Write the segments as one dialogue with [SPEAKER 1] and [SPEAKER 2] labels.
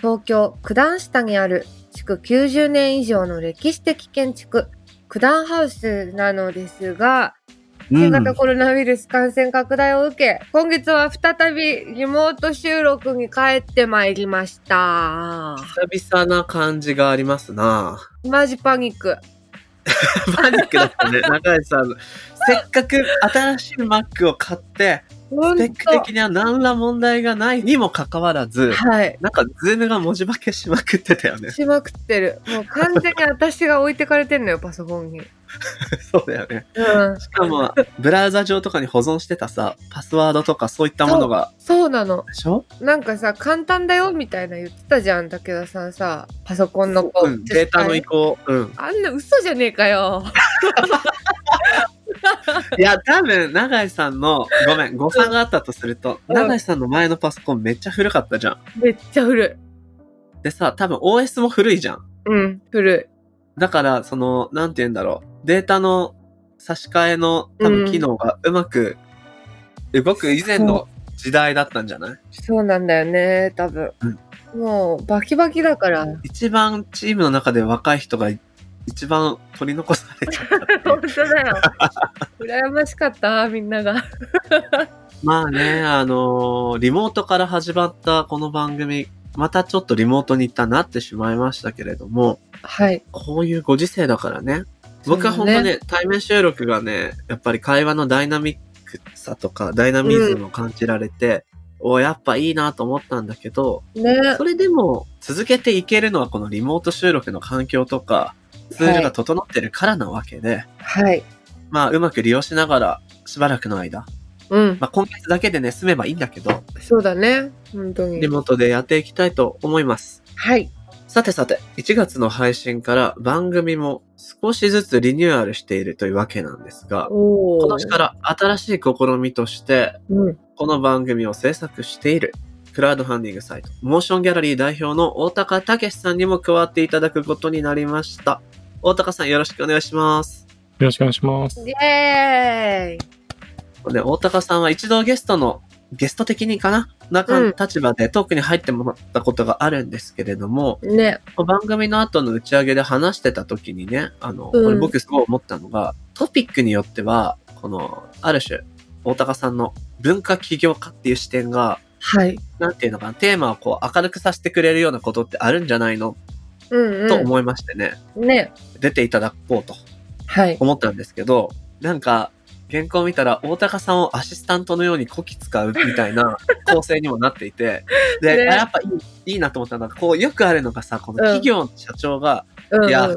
[SPEAKER 1] 東京九段下にある築90年以上の歴史的建築九段ハウスなのですが、新型コロナウイルス感染拡大を受け、今月は再びリモート収録に帰ってまいりました。
[SPEAKER 2] 久々な感じがありますな
[SPEAKER 1] マジパニック。
[SPEAKER 2] パニックだったね。中井さん、せっかく新しい Mac を買って、スペック的には何ら問題がないにもかかわらず、
[SPEAKER 1] はい。
[SPEAKER 2] なんか、ズームが文字化けしまくってたよね。
[SPEAKER 1] しまくってる。もう完全に私が置いてかれてんのよ、パソコンに。
[SPEAKER 2] そうだよね。
[SPEAKER 1] うん。
[SPEAKER 2] しかも、ブラウザ上とかに保存してたさ、パスワードとかそういったものが、
[SPEAKER 1] そうなの。
[SPEAKER 2] でしょ？
[SPEAKER 1] なんかさ、簡単だよみたいな言ってたじゃん、武田さんさ。パソコンのこう、
[SPEAKER 2] うん、データの移行。うん。
[SPEAKER 1] あんな嘘じゃねえかよ。
[SPEAKER 2] いや、多分、永井さんの、ごめん、誤算があったとすると、
[SPEAKER 1] うん
[SPEAKER 2] 永井さんの前のパソコンめっちゃ古かったじゃん。
[SPEAKER 1] めっちゃ古い。
[SPEAKER 2] でさ、多分 OS も古いじゃん。
[SPEAKER 1] うん、古い。
[SPEAKER 2] だから、その、なんて言うんだろう。データの差し替えの多分機能がうまく動く以前の時代だったんじゃない？
[SPEAKER 1] そうなんだよね、多分。もう、バキバキだから。
[SPEAKER 2] 一番チームの中で若い人が一番取り残されちゃった
[SPEAKER 1] 本当だよ。羨ましかった、みんなが。
[SPEAKER 2] まあね、あのーリモートから始まったこの番組、またちょっとリモートに一旦なってしまいましたけれども、
[SPEAKER 1] はい。
[SPEAKER 2] こういうご時世だからね。僕は本当ね、対面収録がね、やっぱり会話のダイナミックさとか、ダイナミズムを感じられて、おやっぱいいなと思ったんだけど、
[SPEAKER 1] ね。
[SPEAKER 2] それでも続けていけるのはこのリモート収録の環境とか、ツールが整ってるからなわけで、
[SPEAKER 1] はい。
[SPEAKER 2] まあうまく利用しながらしばらくの間、
[SPEAKER 1] うん。
[SPEAKER 2] まあ今月だけでね、済めばいいんだけど、
[SPEAKER 1] そうだね。本当に
[SPEAKER 2] リ。モートでやっていきたいと思います。
[SPEAKER 1] はい。
[SPEAKER 2] さてさて、1月の配信から番組も少しずつリニューアルしているというわけなんですが、今年から新しい試みとして、
[SPEAKER 1] うん。
[SPEAKER 2] この番組を制作しているクラウドファンディングサイト、モーションギャラリー代表の大高武さんにも加わっていただくことになりました。大高さんよろしくお願いします。
[SPEAKER 3] よろしくお願いします。
[SPEAKER 1] イエーイ
[SPEAKER 2] で、大高さんは一度ゲストの、ゲスト的にかな？なか
[SPEAKER 1] うん
[SPEAKER 2] 立場でトークに入ってもらったことがあるんですけれども、
[SPEAKER 1] ね。
[SPEAKER 2] 番組の後の打ち上げで話してた時にね、あの、
[SPEAKER 1] うん
[SPEAKER 2] これ僕すごい思ったのが、トピックによっては、この、ある種、大高さんの文化起業家っていう視点が、
[SPEAKER 1] はい。
[SPEAKER 2] なんていうのかな、テーマをこう明るくさせてくれるようなことってあるんじゃないの、
[SPEAKER 1] うんう
[SPEAKER 2] と思いましてね、
[SPEAKER 1] ん。ね。
[SPEAKER 2] 出ていただこうと
[SPEAKER 1] はい。
[SPEAKER 2] 思ったんですけど、なんか、原稿見たら大高さんをアシスタントのようにこき使うみたいな 構成にもなっていて、で、
[SPEAKER 1] ね
[SPEAKER 2] あやっぱいいいいなと思ったのが、こうよくあるのがさ、この企業の社長が、
[SPEAKER 1] うん、うん。
[SPEAKER 2] いや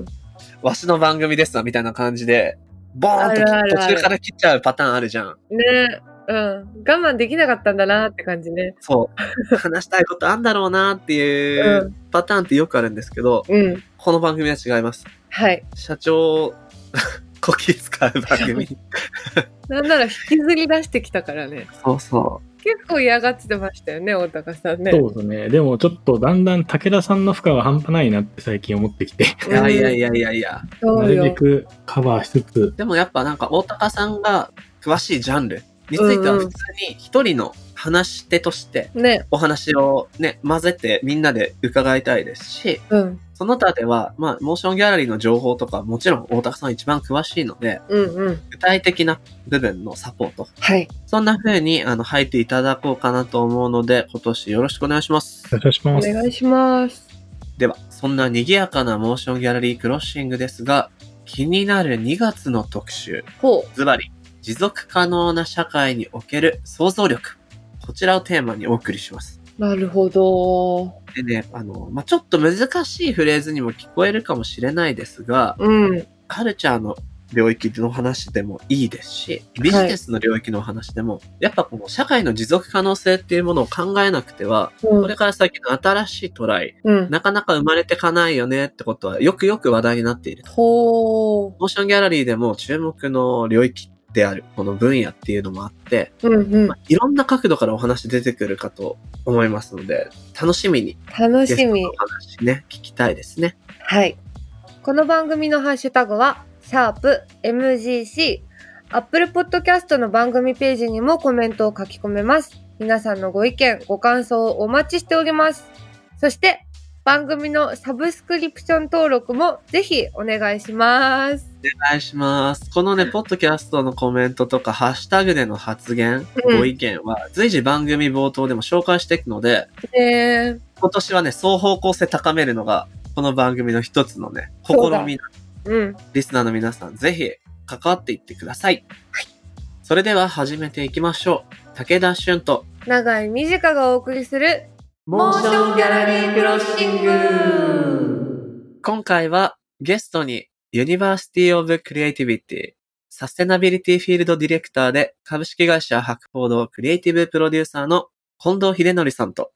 [SPEAKER 2] わしの番組ですわ、みたいな感じで、ボーンと途中から切っちゃうパターンあるじゃん。
[SPEAKER 1] ね。うん。我慢できなかったんだなって感じね。
[SPEAKER 2] そう。話したいことあんだろうなっていううパターンってよくあるんですけど、
[SPEAKER 1] うん。
[SPEAKER 2] この番組は違います。
[SPEAKER 1] はい。
[SPEAKER 2] 社長をこき使う番組。
[SPEAKER 1] なんなら引きずり出してきたからね。
[SPEAKER 2] そうそ
[SPEAKER 1] 結構嫌がってましたよね、大高さんね。
[SPEAKER 3] そうですね。でもちょっとだんだん武田さんの負荷が半端ないなって最近思ってきて、
[SPEAKER 2] う。いやいやいやいやいや。
[SPEAKER 3] なるべ
[SPEAKER 1] よ。
[SPEAKER 3] くカバーしつつ、
[SPEAKER 2] でもやっぱなんか大高さんが詳しいジャンルについては普通に一人の話し手として
[SPEAKER 1] ね。
[SPEAKER 2] お話をね、混ぜてみんなで伺いたいですし、
[SPEAKER 1] うん。
[SPEAKER 2] その他では、まあ、モーションギャラリーの情報とか、もちろん大高さん一番詳しいので、
[SPEAKER 1] うんうん。
[SPEAKER 2] 具体的な部分のサポート。
[SPEAKER 1] はい。
[SPEAKER 2] そんな風に、あの、入っていただこうかなと思うので、今年よろしくお願いします。
[SPEAKER 3] お願いし
[SPEAKER 1] お
[SPEAKER 3] ます。
[SPEAKER 1] 願いします。
[SPEAKER 2] では、そんな賑やかなモーションギャラリークロッシングですが、気になる2月の特集。
[SPEAKER 1] ほ
[SPEAKER 2] ズバリ、持続可能な社会における想像力。こちらをテーマにお送りします。
[SPEAKER 1] う。なるほど。
[SPEAKER 2] でね、あの、まあ、ちょっと難しいフレーズにも聞こえるかもしれないですが、
[SPEAKER 1] うん。
[SPEAKER 2] カルチャーの領域の話でもいいですし、ビジネスの領域の話でも、やっぱこの社会の持続可能性っていうものを考えなくては、
[SPEAKER 1] うん
[SPEAKER 2] これから先の新しいトライ、
[SPEAKER 1] うん。
[SPEAKER 2] なかなか生まれてかないよねってことは、よくよく話題になっている。
[SPEAKER 1] ほ
[SPEAKER 2] モーションギャラリーでも注目の領域である、この分野っていうのもあって、
[SPEAKER 1] う。うんうん
[SPEAKER 2] ま。あいろんな角度からお話出てくるかと思いますので、楽しみに
[SPEAKER 1] 楽しみ
[SPEAKER 2] 話ね、聞きたいですね。
[SPEAKER 1] はい。この番組のハッシュタグは、シャープ MGC。Apple Podcast の番組ページにもコメントを書き込めます。皆さんのご意見、ご感想をお待ちしております。そして、番組のサブスクリプション登録もぜひお願いします。
[SPEAKER 2] お願いします。このね、ポッドキャストのコメントとか、ハッシュタグでの発言、
[SPEAKER 1] うん
[SPEAKER 2] ご意見は、随時番組冒頭でも紹介していくので、
[SPEAKER 1] ね
[SPEAKER 2] 今年はね、双方向性高めるのが、この番組の一つのね、試
[SPEAKER 1] そう。うん。
[SPEAKER 2] リスナーの皆さん、ぜひ、関わっていってください。それでは始めていきましょう。武田俊と、
[SPEAKER 1] 長井美智香がお送りする、
[SPEAKER 2] モーションギャラリークロッシング今回はゲストに University of Creativity サステナビリティフィールドディレクターで株式会社博報堂クリエイティブプロデューサーの近藤秀則さんと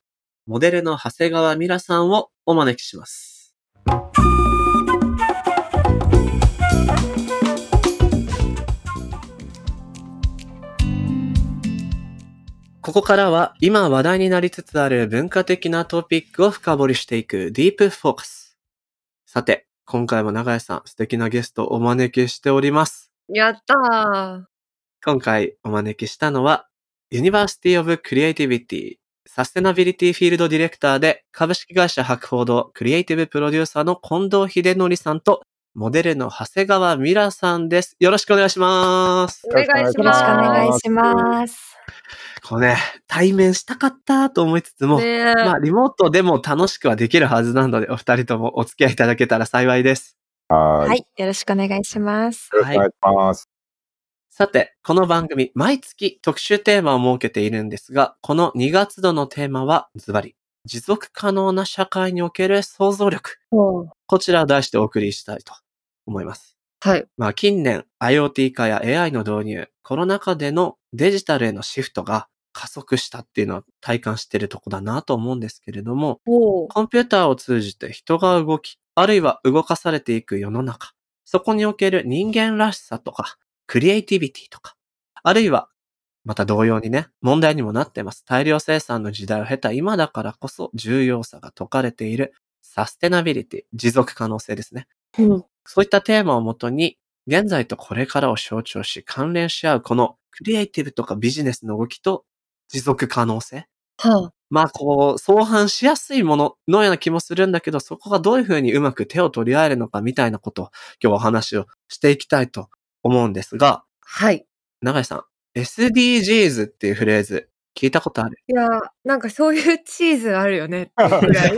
[SPEAKER 2] モデルの長谷川美良さんをお招きします。ここからは今話題になりつつある文化的なトピックを深掘りしていくディープフォーカス。さて、今回も長井さん素敵なゲストをお招きしております。
[SPEAKER 1] やったー。
[SPEAKER 2] 今回お招きしたのは University of Creativity サステナビリティフィールドディレクターで株式会社博報堂クリエイティブプロデューサーの近藤秀則さんとモデルの長谷川美良さんです。よろしくお願いします。
[SPEAKER 1] お願いします。
[SPEAKER 4] よろしくお願いします。
[SPEAKER 2] こうね、対面したかったと思いつつも、
[SPEAKER 1] ねえ
[SPEAKER 2] まあ、リモートでも楽しくはできるはずなので、お二人ともお付き合いいただけたら幸いです。
[SPEAKER 4] は
[SPEAKER 5] はい。
[SPEAKER 4] い。よろしくお願いします。
[SPEAKER 5] よろしくお願いします。
[SPEAKER 2] さて、この番組、毎月特集テーマを設けているんですが、この2月度のテーマは、ズバリ、持続可能な社会における想像力。こちらを題してお送りしたいと思います。
[SPEAKER 1] はい。
[SPEAKER 2] まあ、近年、IoT 化や AI の導入、コロナ禍でのデジタルへのシフトが加速したっていうのは体感しているとこだなと思うんですけれども。コンピューターを通じて人が動き、あるいは動かされていく世の中。そこにおける人間らしさとか、クリエイティビティとか、あるいは、また同様にね、問題にもなっています。大量生産の時代を経た今だからこそ重要さが説かれているサステナビリティ、持続可能性ですね。
[SPEAKER 1] うん。
[SPEAKER 2] そういったテーマをもとに、現在とこれからを象徴し関連し合うこのクリエイティブとかビジネスの動きと持続可能性。
[SPEAKER 1] は
[SPEAKER 2] まあこう、相反しやすいもののような気もするんだけど、そこがどういうふうにうまく手を取り合えるのかみたいなことを今日はお話をしていきたいと思うんですが、
[SPEAKER 1] はい。
[SPEAKER 2] 長井さん、SDGs っていうフレーズ聞いたことある？
[SPEAKER 1] いやー、なんかそういうチーズあるよねって ぐらい。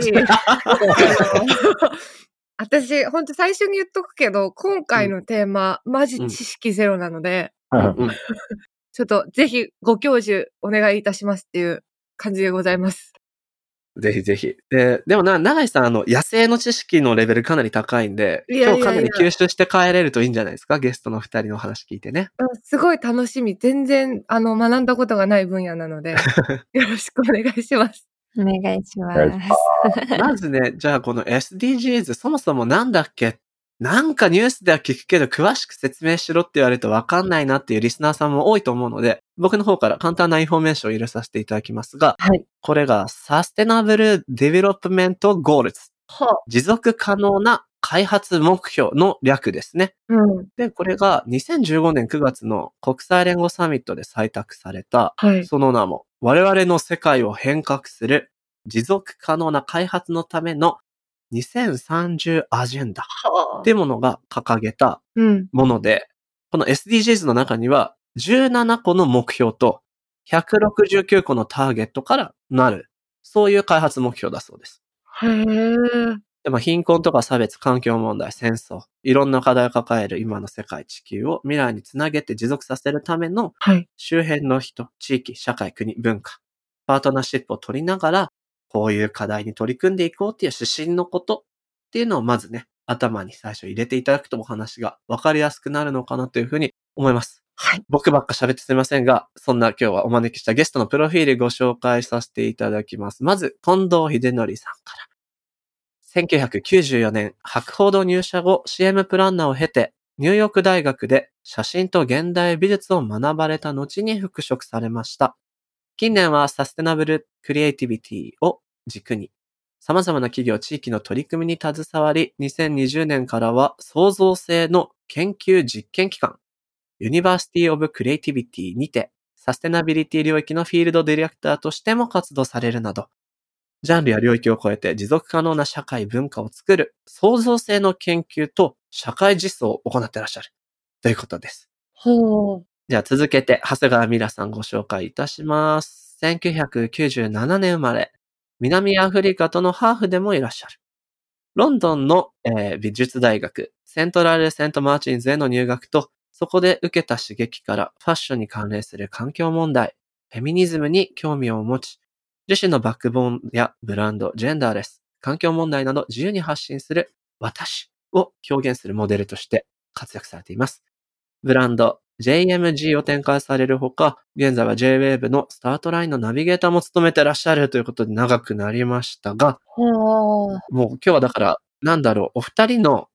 [SPEAKER 1] 私、ほんと最初に言っとくけど、今回のテーマ、マジ知識ゼロなので、
[SPEAKER 2] うん
[SPEAKER 1] ちょっとぜひご教授お願いいたしますっていう感じでございます。
[SPEAKER 2] ぜひぜひ。で、でもな、長井さん、あの、野生の知識のレベルかなり高いんで、
[SPEAKER 1] いやいやいや
[SPEAKER 2] 今日かなり吸収して帰れるといいんじゃないですか？ゲストの二人の話聞いてね。
[SPEAKER 1] うんすごい楽しみ。全然、あの、学んだことがない分野なので、よろしくお願いします。
[SPEAKER 4] お願いします。
[SPEAKER 2] まずね、じゃあこの SDGs、そもそもなんだっけなんかニュースでは聞くけど、詳しく説明しろって言われるとわかんないなっていうリスナーさんも多いと思うので、僕の方から簡単なインフォメーションを入れさせていただきますが、
[SPEAKER 1] はい。
[SPEAKER 2] これが Sustainable Development Goals。
[SPEAKER 1] は
[SPEAKER 2] 持続可能な開発目標の略ですね。
[SPEAKER 1] うん。
[SPEAKER 2] で、これが2015年9月の国際連合サミットで採択された、
[SPEAKER 1] はい。
[SPEAKER 2] その名も、我々の世界を変革する持続可能な開発のための2030アジェンダってものが掲げた
[SPEAKER 1] うん。
[SPEAKER 2] もので、この SDGs の中には17個の目標と169個のターゲットからなる、そういう開発目標だそうです。
[SPEAKER 1] へー。
[SPEAKER 2] でまあ、貧困とか差別、環境問題、戦争、いろんな課題を抱える今の世界、地球を未来につなげて持続させるための
[SPEAKER 1] はい。
[SPEAKER 2] 周辺の人、地域、社会、国、文化、パートナーシップを取りながら、こういう課題に取り組んでいこうっていう指針のことっていうのをまずね、頭に最初入れていただくとお話が分かりやすくなるのかなというふうに思います。
[SPEAKER 1] はい。
[SPEAKER 2] 僕ばっか喋ってすみませんが、そんな今日はお招きしたゲストのプロフィールご紹介させていただきます。まず、近藤秀則さんから。1994年、博報堂入社後 CM プランナーを経て、ニューヨーク大学で写真と現代美術を学ばれた後に復職されました。近年は sustainable creativity を軸に、様々な企業、地域の取り組みに携わり、2020年からは創造性の研究実験機関、 University of Creativity にて、サステナビリティ領域のフィールドディレクターとしても活動されるなど、ジャンルや領域を超えて持続可能な社会文化を作る創造性の研究と社会実装を行ってらっしゃるということです。
[SPEAKER 1] ほう。
[SPEAKER 2] じゃあ続けて、長谷川ミラさんご紹介いたします。1997年生まれ、南アフリカとのハーフでもいらっしゃる。ロンドンの、えー美術大学、 Central Saint Martins への入学と、そこで受けた刺激からファッションに関連する環境問題、フェミニズムに興味を持ち、自身のバックボーンやブランド、ジェンダーレス、環境問題など自由に発信する私を表現するモデルとして活躍されています。ブランド JMG を展開されるほか、現在は JWAVE のスタートラインのナビゲーターも務めてらっしゃるということで長くなりましたが。もう今日はだから、なんだろう、お二人の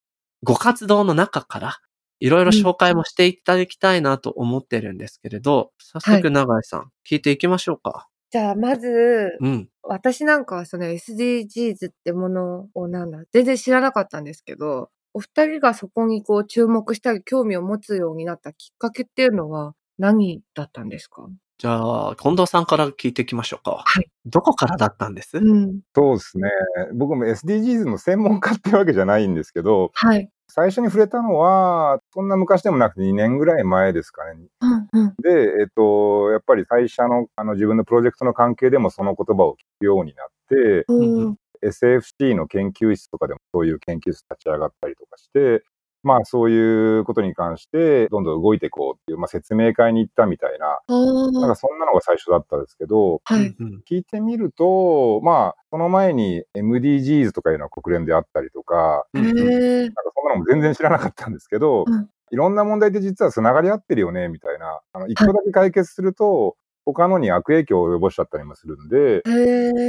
[SPEAKER 2] ご活動の中から、いろいろ紹介もしていただきたいなと思ってるんですけれど、早速永井さん、聞いていきましょうか。
[SPEAKER 1] じゃあ、まず、
[SPEAKER 2] うん。
[SPEAKER 1] 私なんかはその SDGs ってものをなんだ、全然知らなかったんですけど、お二人がそこにこう注目したり興味を持つようになったきっかけっていうのは何だったんですか？
[SPEAKER 2] じゃあ、近藤さんから聞いていきましょうか。
[SPEAKER 1] はい。
[SPEAKER 2] どこからだったんです？
[SPEAKER 1] うん。
[SPEAKER 5] そうですね。僕も SDGs の専門家っていうわけじゃないんですけど、
[SPEAKER 1] はい。
[SPEAKER 5] 最初に触れたのは、そんな昔でもなくて2年ぐらい前ですかね。
[SPEAKER 1] うんうん。
[SPEAKER 5] で、えっと、やっぱり会社のあの自分のプロジェクトの関係でもその言葉を聞くようになって、
[SPEAKER 1] うん
[SPEAKER 5] SFC の研究室とかでもそういう研究室立ち上がったりとかして、まあそういうことに関してどんどん動いていこうっていう、まあ、説明会に行ったみたいな、なんかそんなのが最初だったんですけど、
[SPEAKER 1] はい。
[SPEAKER 2] うん
[SPEAKER 5] 聞いてみると、まあその前に MDGs とかいうのは国連であったりとか。なんかそんなのも全然知らなかったんですけど、
[SPEAKER 1] うん
[SPEAKER 5] いろんな問題って実は繋がり合ってるよね、みたいな。あの、一個だけ解決すると、他のに悪影響を及ぼしちゃったりもするんで。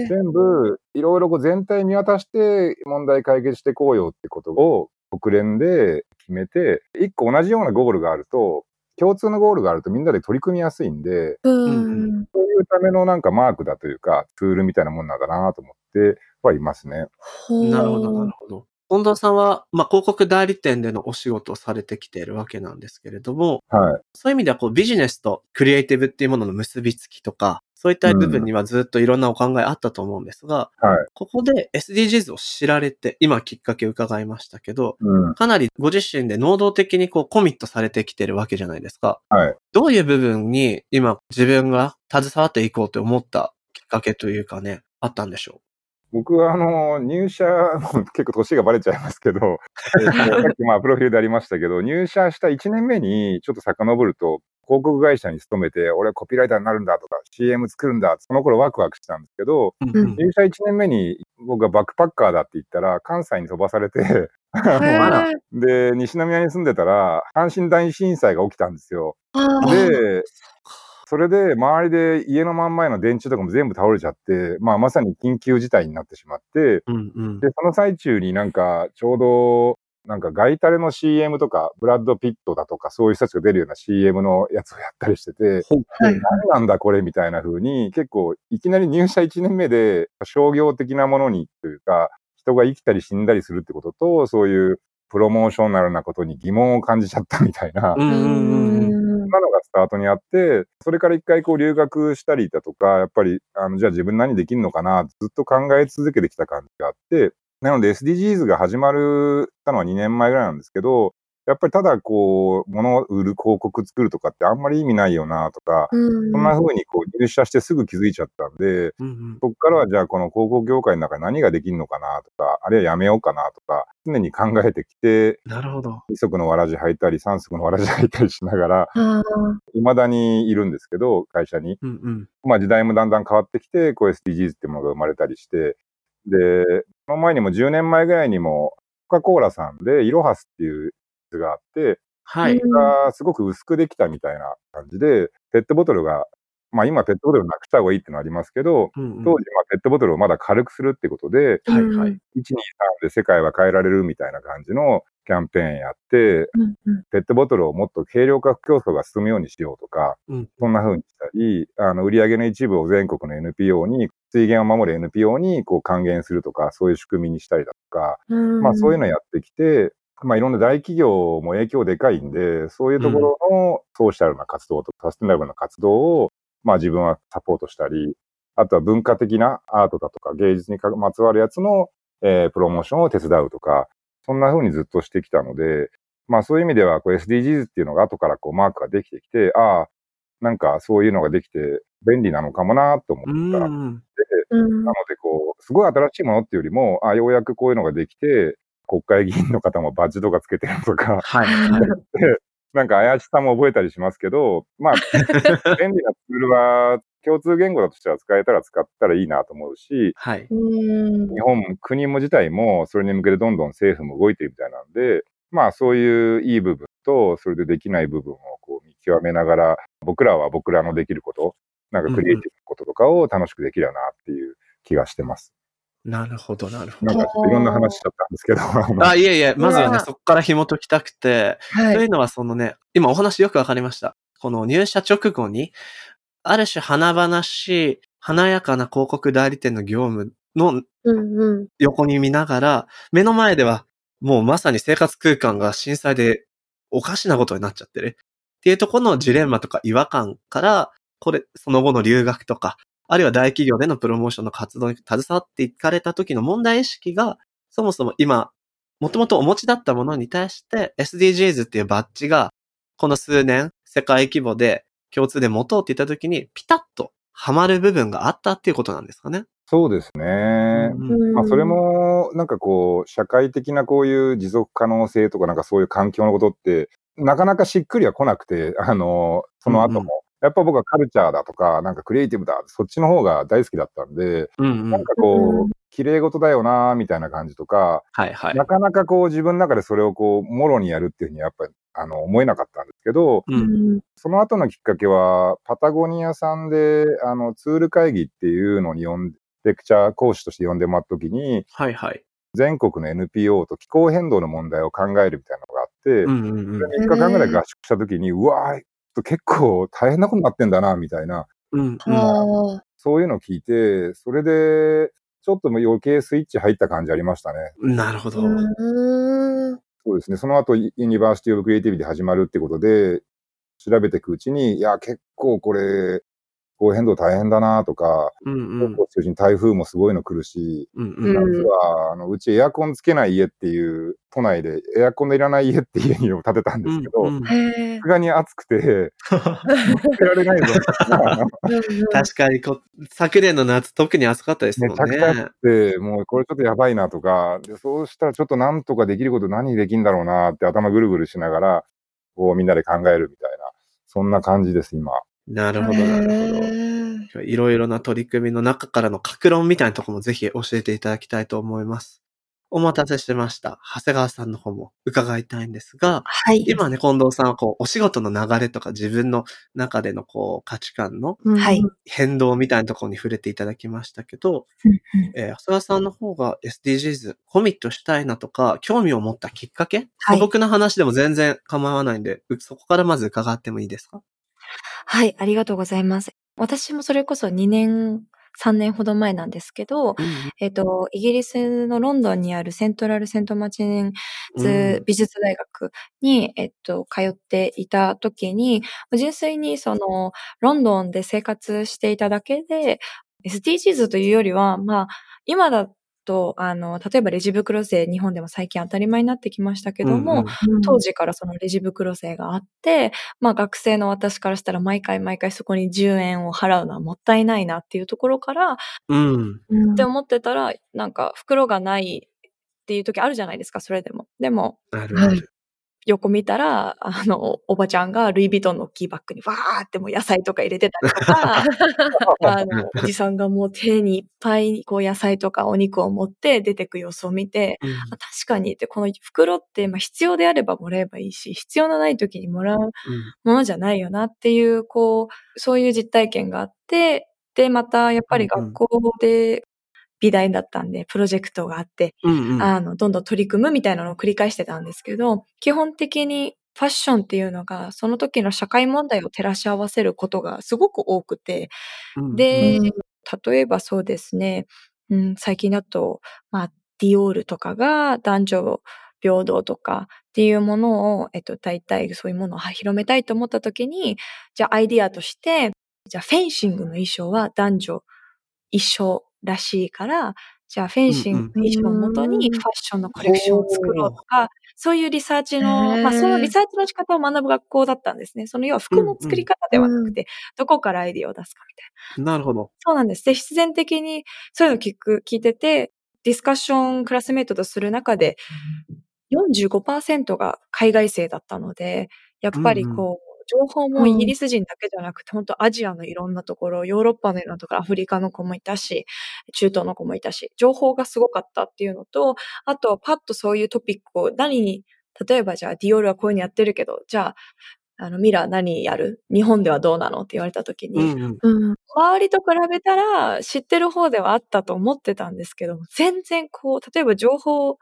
[SPEAKER 5] 全部、いろいろこう全体見渡して問題解決していこうよってことを国連で決めて、一個同じようなゴールがあると、共通のゴールがあるとみんなで取り組みやすいんで、
[SPEAKER 1] うん。
[SPEAKER 5] そういうためのなんかマークだというか、ツールみたいなもんなんだなと思ってはいますね。
[SPEAKER 2] なるほど、なるほど。近藤さんは、まあ、広告代理店でのお仕事をされてきているわけなんですけれども、
[SPEAKER 5] はい。
[SPEAKER 2] そういう意味ではこうビジネスとクリエイティブっていうものの結びつきとか、そういった部分にはずっといろんなお考えあったと思うんですが、
[SPEAKER 5] はい。
[SPEAKER 2] ここで SDGs を知られて、今きっかけ伺いましたけど、
[SPEAKER 5] うん。
[SPEAKER 2] かなりご自身で能動的にこうコミットされてきてるわけじゃないですか。
[SPEAKER 5] はい。
[SPEAKER 2] どういう部分に今自分が携わっていこうと思ったきっかけというかね、あったんでしょ
[SPEAKER 5] 僕はあの、入社、結構年がバレちゃいますけど、えっとさっきまあプロフィールでありましたけど、入社した1年目にちょっと遡ると、広告会社に勤めて、俺はコピーライターになるんだとか、CM 作るんだ、その頃ワクワクしてたんですけど、
[SPEAKER 2] う。
[SPEAKER 1] うん
[SPEAKER 5] 入社1年目に僕がバックパッカーだって言ったら、関西に飛ばされて。で、西宮に住んでたら、阪神大震災が起きたんですよ。で、それで周りで家の真ん前の電柱とかも全部倒れちゃって、まあまさに緊急事態になってしまって、
[SPEAKER 2] うんうん。
[SPEAKER 5] で、その最中になんかちょうど、なんかガイタレの CM とか、ブラッド・ピットだとか、そういう人たちが出るような CM のやつをやったりしてて、何なんだこれみたいな風に、結構いきなり入社1年目で商業的なものにというか、人が生きたり死んだりするってことと、そういうプロモーショナルなことに疑問を感じちゃったみたいな、なのがスタートにあって、それから一回こう留学したりだとか、やっぱり、あの、じゃあ自分何できるのかな、ずっと考え続けてきた感じがあって、なので SDGs が始まるたのは2年前ぐらいなんですけど、やっぱりただこう、物を売る広告作るとかってあんまり意味ないよなとか、
[SPEAKER 1] うん
[SPEAKER 5] そんな風にこう入社してすぐ気づいちゃったんで、
[SPEAKER 2] うんうん
[SPEAKER 5] そこからはじゃあこの広告業界の中で何ができるのかなとか、あるいはやめようかなとか、常に考えてきて、
[SPEAKER 2] なるほど。
[SPEAKER 5] 二足のわらじ履いたり、三足のわらじ履いたりしながら、
[SPEAKER 1] あー
[SPEAKER 5] 未だにいるんですけど、会社に。
[SPEAKER 2] うんうん。
[SPEAKER 5] まあ時代もだんだん変わってきて、こう SDGs ってものが生まれたりして、で、その前にも10年前ぐらいにも、コカ・コーラさんで、イロハスっていうがあって、
[SPEAKER 2] はい。
[SPEAKER 1] うん
[SPEAKER 5] がすごく薄くできたみたいな感じで、ペットボトルが、まあ今ペットボトルなくした方がいいっていうのはありますけど、
[SPEAKER 2] うんうん
[SPEAKER 5] 当時まあペットボトルをまだ軽くするってことで、
[SPEAKER 2] はいはい。
[SPEAKER 5] 1、2、3で世界は変えられるみたいな感じのキャンペーンやって、
[SPEAKER 1] うんうん
[SPEAKER 5] ペットボトルをもっと軽量化競争が進むようにしようとか、
[SPEAKER 2] うん
[SPEAKER 5] そんな風にしたり、あの、売上の一部を全国の NPO に、水源を守る NPO にこう還元するとか、そういう仕組みにしたりだとか、
[SPEAKER 1] うん
[SPEAKER 5] まあそういうのやってきて、まあいろんな大企業も影響でかいんで、そういうところのソーシャルな活動とかサステナブルな活動を、まあ自分はサポートしたり、あとは文化的なアートだとか芸術にかまつわるやつの、えープロモーションを手伝うとか、そんな風にずっとしてきたので、まあそういう意味ではこう SDGs っていうのが後からこうマークができてきて、ああ、なんかそういうのができて便利なのかもなと思
[SPEAKER 2] うん
[SPEAKER 5] ったら、
[SPEAKER 2] うん。
[SPEAKER 1] うん。
[SPEAKER 5] なので、こう、すごい新しいものっていうよりも、あようやくこういうのができて、国会議員の方もバッジとかつけてるとか、
[SPEAKER 2] はいはい。
[SPEAKER 5] なんか怪しさも覚えたりしますけど、まあ、便利なツールは共通言語だとしたら使えたら使ったらいいなと思うし、
[SPEAKER 2] はい。
[SPEAKER 1] うん
[SPEAKER 5] 日本も国も自体もそれに向けてどんどん政府も動いてるみたいなんで、まあそういういい部分と、それでできない部分をこう見極めながら、僕らは僕らのできること、なんかクリエイティブなこととかを楽しくできるよなっていう気がしてます。
[SPEAKER 2] なるほど、なるほど。
[SPEAKER 5] なんかちょっといろんな話しちゃったんですけど。あ
[SPEAKER 2] いえいえ、まずはね、そこから紐解きたくて、
[SPEAKER 1] はい。
[SPEAKER 2] というのはそのね、今お話よくわかりました。この入社直後に、ある種華々しい、華やかな広告代理店の業務の
[SPEAKER 1] うんうん。
[SPEAKER 2] 横に見ながら、目の前ではもうまさに生活空間が震災でおかしなことになっちゃってる。っていうところのジレンマとか違和感から、これ、その後の留学とか、あるいは大企業でのプロモーションの活動に携わっていかれた時の問題意識が、そもそも今、もともとお持ちだったものに対して SDGs っていうバッジが、この数年、世界規模で共通で持とうって言った時に、ピタッとハマる部分があったっていうことなんですかね。
[SPEAKER 5] そうですね。
[SPEAKER 2] うん
[SPEAKER 5] まあ、それも、なんかこう、社会的なこういう持続可能性とか、なんかそういう環境のことって、なかなかしっくりは来なくて、あの、その後も。やっぱ僕はカルチャーだとか、なんかクリエイティブだ、そっちの方が大好きだったんで、
[SPEAKER 2] うんうん
[SPEAKER 5] なんかこう、綺麗事だよな、みたいな感じとか、
[SPEAKER 2] はいはい。
[SPEAKER 5] なかなかこう自分の中でそれをこう、もろにやるっていうふうにやっぱり、あの、思えなかったんですけど、
[SPEAKER 2] う。
[SPEAKER 1] うんん
[SPEAKER 5] その後のきっかけは、パタゴニアさんで、あの、ツール会議っていうのに呼んで、レクチャー講師として呼んでもらった時に、
[SPEAKER 2] はいはい。
[SPEAKER 5] 全国の NPO と気候変動の問題を考えるみたいなのがあって、
[SPEAKER 2] うんうんうん。
[SPEAKER 5] 3日間ぐらい合宿した時に、うわー結構大変なことになってんだな、みたいな、
[SPEAKER 2] うん。
[SPEAKER 5] そういうのを聞いて、それで、ちょっともう余計スイッチ入った感じありましたね。
[SPEAKER 2] なるほど。
[SPEAKER 1] うん。
[SPEAKER 5] そうですね。その後、 University of Creativity 始まるってことで、調べていくうちに、いや、結構これ、気候変動大変だなとか、
[SPEAKER 2] うんうん。
[SPEAKER 5] 中心に台風もすごいの来るし、
[SPEAKER 2] うん
[SPEAKER 1] うん
[SPEAKER 2] うん。
[SPEAKER 5] 夏は、あの、うちエアコンつけない家っていう、都内でエアコンのいらない家っていう家を建てたんですけど、さす。がに暑くて、つけられないぞ。
[SPEAKER 2] 確かにこ、昨年の夏特に暑かったですもん
[SPEAKER 5] めちゃくちゃ暑
[SPEAKER 2] ね。
[SPEAKER 5] くて、もうこれちょっとやばいなとか、でそうしたらちょっとなんとかできること何できんだろうなって頭ぐるぐるしながら、こうみんなで考えるみたいな、そんな感じです、今。
[SPEAKER 2] なるほど、なるほど。いろいろな取り組みの中からの格論みたいなところもぜひ教えていただきたいと思います。お待たせしました。長谷川さんの方も伺いたいんですが、
[SPEAKER 4] はい。
[SPEAKER 2] 今ね、近藤さんはこう、お仕事の流れとか自分の中でのこう、価値観の。変動みたいなところに触れていただきましたけど、
[SPEAKER 4] うんうん
[SPEAKER 2] えー、長谷川さんの方が SDGs コミットしたいなとか、興味を持ったきっかけ、
[SPEAKER 4] はい
[SPEAKER 2] 僕の話でも全然構わないんで、うそこからまず伺ってもいいですか？
[SPEAKER 4] はい、ありがとうございます。私もそれこそ2年、3年ほど前なんですけど、えっと、イギリスのロンドンにあるセントラル・セントマチンズ美術大学に、えっと、通っていた時に、純粋にその、ロンドンで生活していただけで、SDGs というよりは、まあ、今だと、あの、例えばレジ袋税、日本でも最近当たり前になってきましたけども、
[SPEAKER 2] うん
[SPEAKER 4] 当時からそのレジ袋税があって、まあ学生の私からしたら毎回毎回そこに10円を払うのはもったいないなっていうところから、
[SPEAKER 2] うん。
[SPEAKER 1] うん
[SPEAKER 4] って思ってたら、なんか袋がないっていう時あるじゃないですか、それでも。でも、
[SPEAKER 2] あるある。
[SPEAKER 4] 横見たら、あの、おばちゃんがルイ・ヴィトンの大きいバッグにわーってもう野菜とか入れてたりとか、あの、おじさんがもう手にいっぱいこう野菜とかお肉を持って出てく様子を見て、
[SPEAKER 2] うん。
[SPEAKER 4] あ確かにって、この袋って、まあ、必要であればもらえばいいし、必要のない時にもらうものじゃないよなっていう、こう、そういう実体験があって、で、またやっぱり学校で美大だったんで、プロジェクトがあって、
[SPEAKER 2] うんうん。
[SPEAKER 4] あの、どんどん取り組むみたいなのを繰り返してたんですけど、基本的にファッションっていうのが、その時の社会問題を照らし合わせることがすごく多くて、
[SPEAKER 2] うん
[SPEAKER 4] で、
[SPEAKER 1] うん
[SPEAKER 4] 例えばそうですね、うん、最近だと、まあ、ディオールとかが男女平等とかっていうものを、えっと、大体そういうものを広めたいと思った時に、じゃあアイディアとして、じゃあフェンシングの衣装は男女一緒らしいから、じゃあフェンシングの衣装をもとに
[SPEAKER 1] うん
[SPEAKER 4] ファッションのコレクションを作ろうとか、そういうリサーチの、まあそのリサーチの仕方を学ぶ学校だったんですね。その要は服の作り方ではなくて、どこからアイディアを出すかみたいな。
[SPEAKER 2] なるほど。
[SPEAKER 4] そうなんです。で、必然的にそういうの聞く、聞いてて、ディスカッションクラスメイトとする中で、45%が海外生だったので、やっぱりこう、情報もイギリス人だけじゃなくて、本当アジアのいろんなところ、ヨーロッパのいろんなところ、アフリカの子もいたし、中東の子もいたし、情報がすごかったっていうのと、あと、パッとそういうトピックを何に、例えばじゃあ、ディオールはこういうのやってるけど、じゃあ、あの、ミラー何やる？日本ではどうなのって言われた時に、
[SPEAKER 2] うんうん。
[SPEAKER 1] うん。
[SPEAKER 4] 周りと比べたら知ってる方ではあったと思ってたんですけど、全然こう、例えば情報、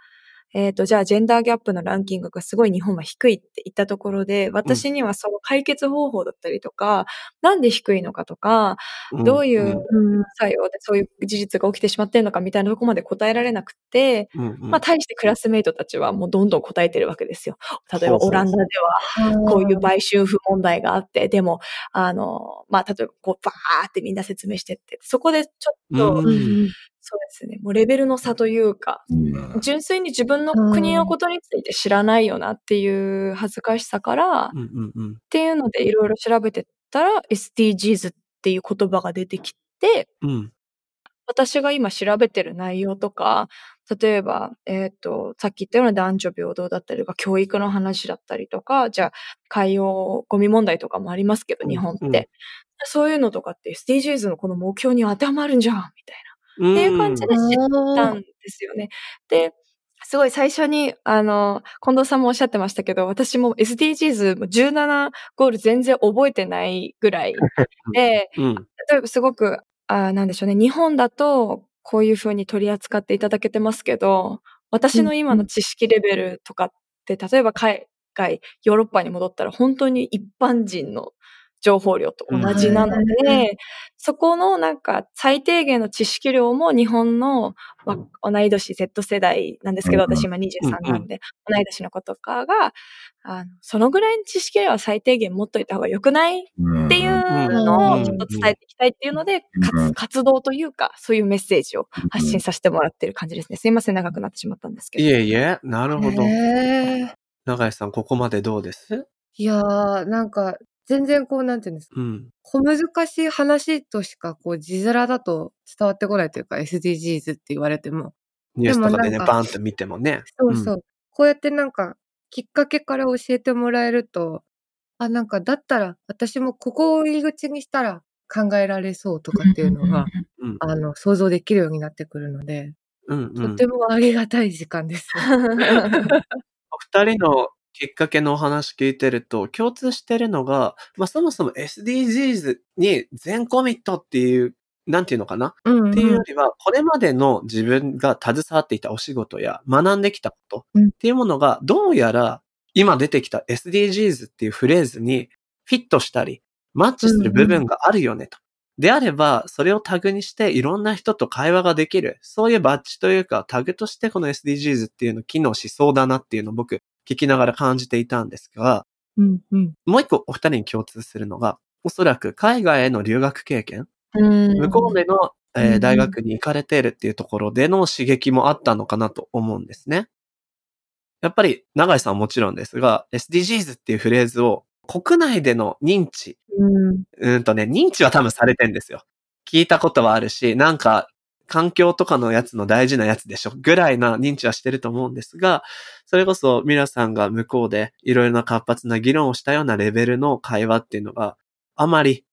[SPEAKER 4] えっ、と、じゃあジェンダーギャップのランキングがすごい日本は低いって言ったところで、私にはその解決方法だったりとか、なんで低いのかとか、どういう
[SPEAKER 1] うん。
[SPEAKER 4] 作用でそういう事実が起きてしまってるのかみたいなところまで答えられなくて、
[SPEAKER 2] うんうん
[SPEAKER 4] まあ、対してクラスメイトたちはもうどんどん答えてるわけですよ。例えばオランダではこういう売春婦問題があって、でも、あの、まあ、例えばこう、バーってみんな説明してって、そこでちょっと、
[SPEAKER 2] うん
[SPEAKER 1] うん。
[SPEAKER 4] そうですね、もうレベルの差というか、
[SPEAKER 5] うん
[SPEAKER 4] 純粋に自分の国のことについて知らないよなっていう恥ずかしさから、っ
[SPEAKER 2] うんうんうん。
[SPEAKER 4] ていうのでいろいろ調べてったら、SDGs っていう言葉が出てきて、
[SPEAKER 2] うん。
[SPEAKER 4] 私が今調べてる内容とか、例えば、えっ、と、さっき言ったような男女平等だったりとか、教育の話だったりとか、じゃあ、海洋ゴミ問題とかもありますけど、日本って。
[SPEAKER 2] うんうん
[SPEAKER 4] そういうのとかって SDGs のこの目標に当てはまるんじゃんみたいな。
[SPEAKER 2] っ
[SPEAKER 4] っていう感じで知ったんですよね。で、すごい最初に、あの、近藤さんもおっしゃってましたけど、私も SDGs も17ゴール全然覚えてないぐらい で、
[SPEAKER 2] うん。
[SPEAKER 4] 例えばすごく、あーなんでしょうね、日本だとこういう風に取り扱っていただけてますけど、私の今の知識レベルとかって、例えば海外、ヨーロッパに戻ったら本当に一般人の情報量と同じなので、そこのなんか最低限の知識量も日本のわ同い年 Z 世代なんですけど、私今23なんで、同い年の子とかが、あの、そのぐらいの知識量は最低限持っといた方が良くないっていうのをちょっと伝えていきたいっていうので、
[SPEAKER 5] うん
[SPEAKER 4] 活活動というか、そういうメッセージを発信させてもらってる感じですね。すいません、長くなってしまったんですけど。
[SPEAKER 2] いえいえ、なるほど。永井さん、ここまでどうです？
[SPEAKER 1] いやー、なんか、全然こう、なんていうんですか、
[SPEAKER 2] うん。
[SPEAKER 1] 小難しい話としか、こう、字面だと伝わってこないというか、SDGs って言われても。
[SPEAKER 2] ニュースとかでね、バーンと見てもね。
[SPEAKER 1] そうそう。こうやってなんか、きっかけから教えてもらえると、あ、なんか、だったら、私もここを入り口にしたら考えられそうとかっていうのが、
[SPEAKER 2] うん。
[SPEAKER 1] あの、想像できるようになってくるので、
[SPEAKER 2] うんうん。
[SPEAKER 1] とてもありがたい時間です。
[SPEAKER 2] お二人のきっかけのお話聞いてると、共通してるのが、まあそもそも SDGs に全コミットっていう、なんていうのかな、
[SPEAKER 1] うん、うん。
[SPEAKER 2] っていうよりは、これまでの自分が携わっていたお仕事や学んできたこと
[SPEAKER 1] うん
[SPEAKER 2] っていうものが、どうやら今出てきた SDGs っていうフレーズにフィットしたり、マッチする部分があるよねと。であれば、それをタグにしていろんな人と会話ができる。そういうバッジというかタグとしてこの SDGs っていうの機能しそうだなっていうのを僕聞きながら感じていたんですが、
[SPEAKER 1] うん、うん。
[SPEAKER 2] もう一個お二人に共通するのが、おそらく海外への留学経験？
[SPEAKER 4] うん
[SPEAKER 2] 向こうでの、えー
[SPEAKER 1] うん
[SPEAKER 2] 大学に行かれているっていうところでの刺激もあったのかなと思うんですね。やっぱり、長井さんはもちろんですが、SDGs っていうフレーズを国内での認知、
[SPEAKER 1] うん。
[SPEAKER 2] うんとね、認知は多分されてんですよ。聞いたことはあるし、なんか環境とかのやつの大事なやつでしょぐらいな認知はしてると思うんですが、それこそミラさんが向こうでいろいろな活発な議論をしたようなレベルの会話っていうのがあまり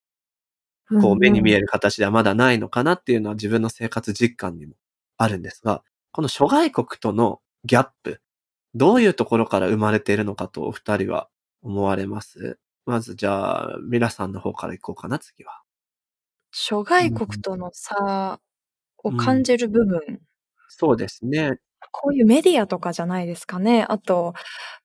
[SPEAKER 2] こう目に見える形ではまだないのかなっていうのは自分の生活実感にもあるんですが、この諸外国とのギャップ、どういうところから生まれているのかとお二人は思われます？まずじゃあ、ミラさんの方からいこうかな、次は。
[SPEAKER 4] 諸外国との差を感じる部分、
[SPEAKER 2] そうですね。
[SPEAKER 4] こういうメディアとかじゃないですかね。あと、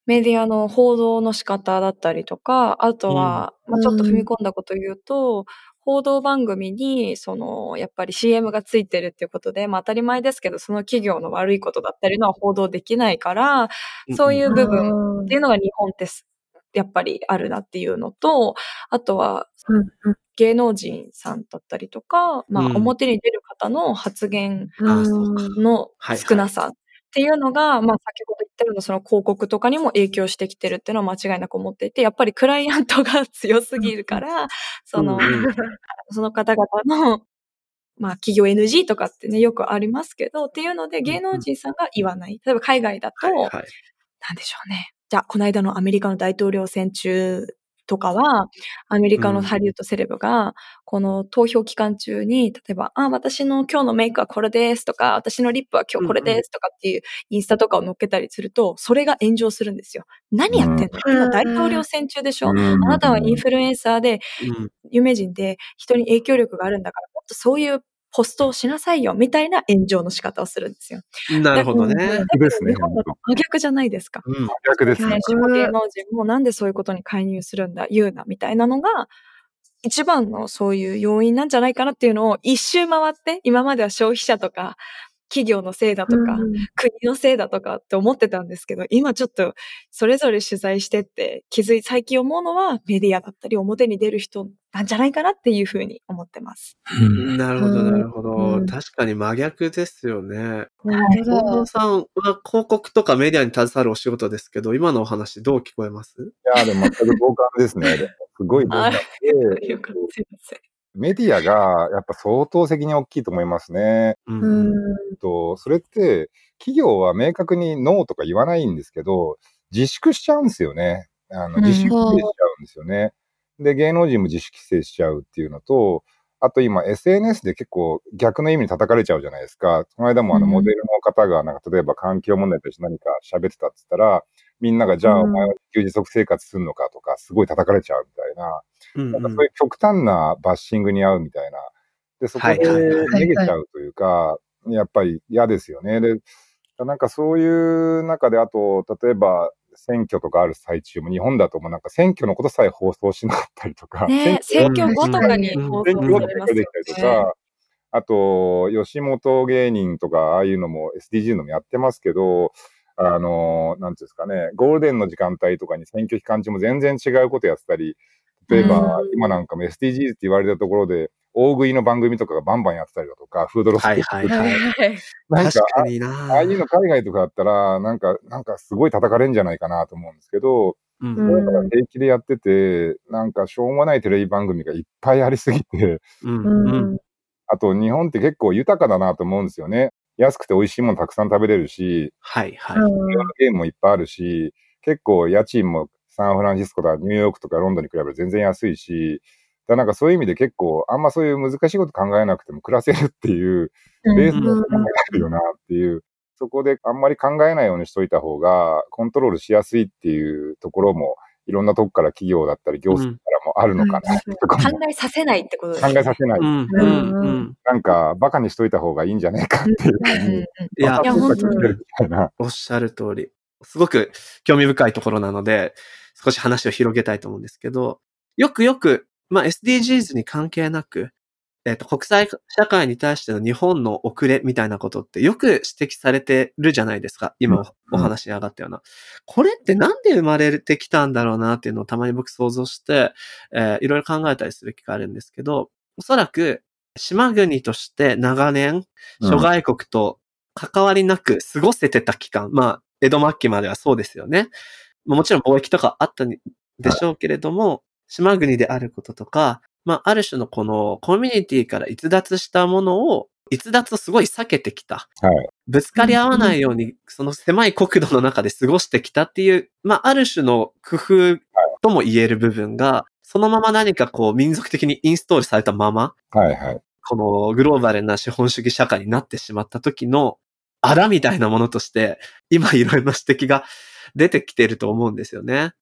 [SPEAKER 4] メディアの報道の仕方だったりとか、あとは、まあ、ちょっと踏み込んだこと言うと、報道番組に、その、やっぱり CM がついてるっていうことで、まあ当たり前ですけど、その企業の悪いことだったりのは報道できないから、そういう部分っていうのが日本ってすやっぱりあるなっていうのと、あとは芸能人さんだったりとか、まあ
[SPEAKER 2] うん。
[SPEAKER 4] 表に出る方の発言の
[SPEAKER 2] はい
[SPEAKER 4] 少なさっていうのが、まあ先ほど言ったようなその広告とかにも影響してきてるっていうのは間違いなく思っていて、やっぱりクライアントが強すぎるから、その、その方々の、まあ企業 NG とかってね、よくありますけど、っていうので芸能人さんが言わない。例えば海外だと、
[SPEAKER 2] はいはい。
[SPEAKER 4] なんでしょうね。じゃあ、この間のアメリカの大統領選中とかは、アメリカのハリウッドセレブが、この投票期間中に、例えば、あ、私の今日のメイクはこれですとか、私のリップは今日これですとかっていうインスタとかを載っけたりすると、それが炎上するんですよ。何やってんの、
[SPEAKER 1] うん
[SPEAKER 4] 今大統領選中でしょ、
[SPEAKER 5] うん。
[SPEAKER 4] あなたはインフルエンサーで、
[SPEAKER 2] うん。
[SPEAKER 4] 有名人で人に影響力があるんだから、もっとそういうポストをしなさいよ、みたいな炎上の仕方をするんですよ。
[SPEAKER 2] なるほどね。
[SPEAKER 5] 逆ですね
[SPEAKER 4] 真逆じゃないですか。
[SPEAKER 2] うん。
[SPEAKER 5] 逆ですね
[SPEAKER 4] 選。手も芸能人もなんでそういうことに介入するんだ、言うな、みたいなのが、一番のそういう要因なんじゃないかなっていうのを一周回って、今までは消費者とか、企業のせいだとか、
[SPEAKER 1] うん
[SPEAKER 4] 国のせいだとかって思ってたんですけど、今ちょっとそれぞれ取材してって気づい、最近思うのはメディアだったり表に出る人なんじゃないかなっていうふうに思ってます。
[SPEAKER 3] うん
[SPEAKER 2] なるほど、
[SPEAKER 1] うん
[SPEAKER 2] なるほど。
[SPEAKER 1] うん
[SPEAKER 2] 確かに真逆ですよね。近
[SPEAKER 1] だ
[SPEAKER 2] 藤さんは広告とかメディアに携わるお仕事ですけど、今のお話どう聞こえます？
[SPEAKER 5] いや、でも全く同感ですね。すごい同感で、
[SPEAKER 4] よかったすいません。
[SPEAKER 5] メディアがやっぱ相当責任大きいと思いますね。
[SPEAKER 2] うん
[SPEAKER 1] うん
[SPEAKER 5] と、それって、企業は明確にノーとか言わないんですけど、自粛しちゃうんですよね。あの
[SPEAKER 4] うん
[SPEAKER 5] 自主規制しちゃうんですよね。で、芸能人も自主規制しちゃうっていうのと、あと今 SNS で結構逆の意味に叩かれちゃうじゃないですか。この間もあの
[SPEAKER 4] うん
[SPEAKER 5] モデルの方がなんか例えば環境問題として何か喋ってたって言ったら、みんながじゃあ
[SPEAKER 1] うん
[SPEAKER 5] お前は自給自足生活するのかとか、すごい叩かれちゃうみたいな。
[SPEAKER 2] うん
[SPEAKER 5] なんかそういう極端なバッシングに合うみたいな。で、そこで逃げちゃうというか、やっぱり嫌ですよね。で、なんかそういう中で、あと、例えば選挙とかある最中も、日本だともうなんか選挙のことさえ放送しなかったりとか、
[SPEAKER 4] ね選挙後とかに
[SPEAKER 2] うん
[SPEAKER 4] 放送
[SPEAKER 5] 選挙後と
[SPEAKER 4] されますよ
[SPEAKER 5] かできたりと
[SPEAKER 4] ね。
[SPEAKER 5] か、あと、吉本芸人とか、ああいうのも SDG のもやってますけど、あの、なんていうんですかね、ゴールデンの時間帯とかに選挙期間中も全然違うことやってたり、例えば、
[SPEAKER 1] うん。
[SPEAKER 5] 今なんかも SDGs って言われたところで、大食いの番組とかがバンバンやってたりだとか、フードロス
[SPEAKER 2] はいはいはい。
[SPEAKER 5] なんか
[SPEAKER 2] 確、かにな。
[SPEAKER 5] ああいうの海外とかだったら、なんか、なんかすごい叩かれんじゃないかなと思うんですけど、
[SPEAKER 2] うん。
[SPEAKER 1] うん
[SPEAKER 5] そういうのが平気でやってて、なんかしょうもないテレビ番組がいっぱいありすぎて、
[SPEAKER 2] うん。
[SPEAKER 5] あと日本って結構豊かだなと思うんですよね。安くて美味しいものたくさん食べれるし、
[SPEAKER 2] はいはい。
[SPEAKER 5] ゲームもいっぱいあるし、結構家賃もサンフランシスコとかニューヨークとかロンドンに比べると全然安いし、だからなんかそういう意味で結構あんまそういう難しいこと考えなくても暮らせるっていうベース
[SPEAKER 1] うん
[SPEAKER 5] の考えがあるよなっていう、そこであんまり考えないようにしといた方がコントロールしやすいっていうところもいろんなとこから企業だったり行政もあるのかなってところも
[SPEAKER 4] 考えさせないってことです
[SPEAKER 5] 考
[SPEAKER 4] ね。
[SPEAKER 5] えさせない。
[SPEAKER 2] うんうんうん。
[SPEAKER 5] なんかバカにしといた方がいいんじゃないかっていうふうに、
[SPEAKER 2] いや。おっしゃる通り。すごく興味深いところなので、少し話を広げたいと思うんですけど、よくよく、まあ、SDGs に関係なく、えっ、と、国際社会に対しての日本の遅れみたいなことってよく指摘されてるじゃないですか。今お話に上がったような。これってなんで生まれてきたんだろうなっていうのをたまに僕想像して、えーいろいろ考えたりする機会あるんですけど、おそらく島国として長年、諸外国と関わりなく過ごせてた期間、まあ、江戸末期まではそうですよね。まあもちろん貿易とかあったんでしょうけれども、島国であることとか、まあ、ある種のこのコミュニティから逸脱したものを逸脱をすごい避けてきた。
[SPEAKER 5] はい。
[SPEAKER 2] ぶつかり合わないように、その狭い国土の中で過ごしてきたっていう、まあ、ある種の工夫とも言える部分が、そのまま何かこう民族的にインストールされたまま、
[SPEAKER 5] はいはい。
[SPEAKER 2] このグローバルな資本主義社会になってしまった時の、あらみたいなものとして、今いろいろな指摘が出てきてると思うんですよね。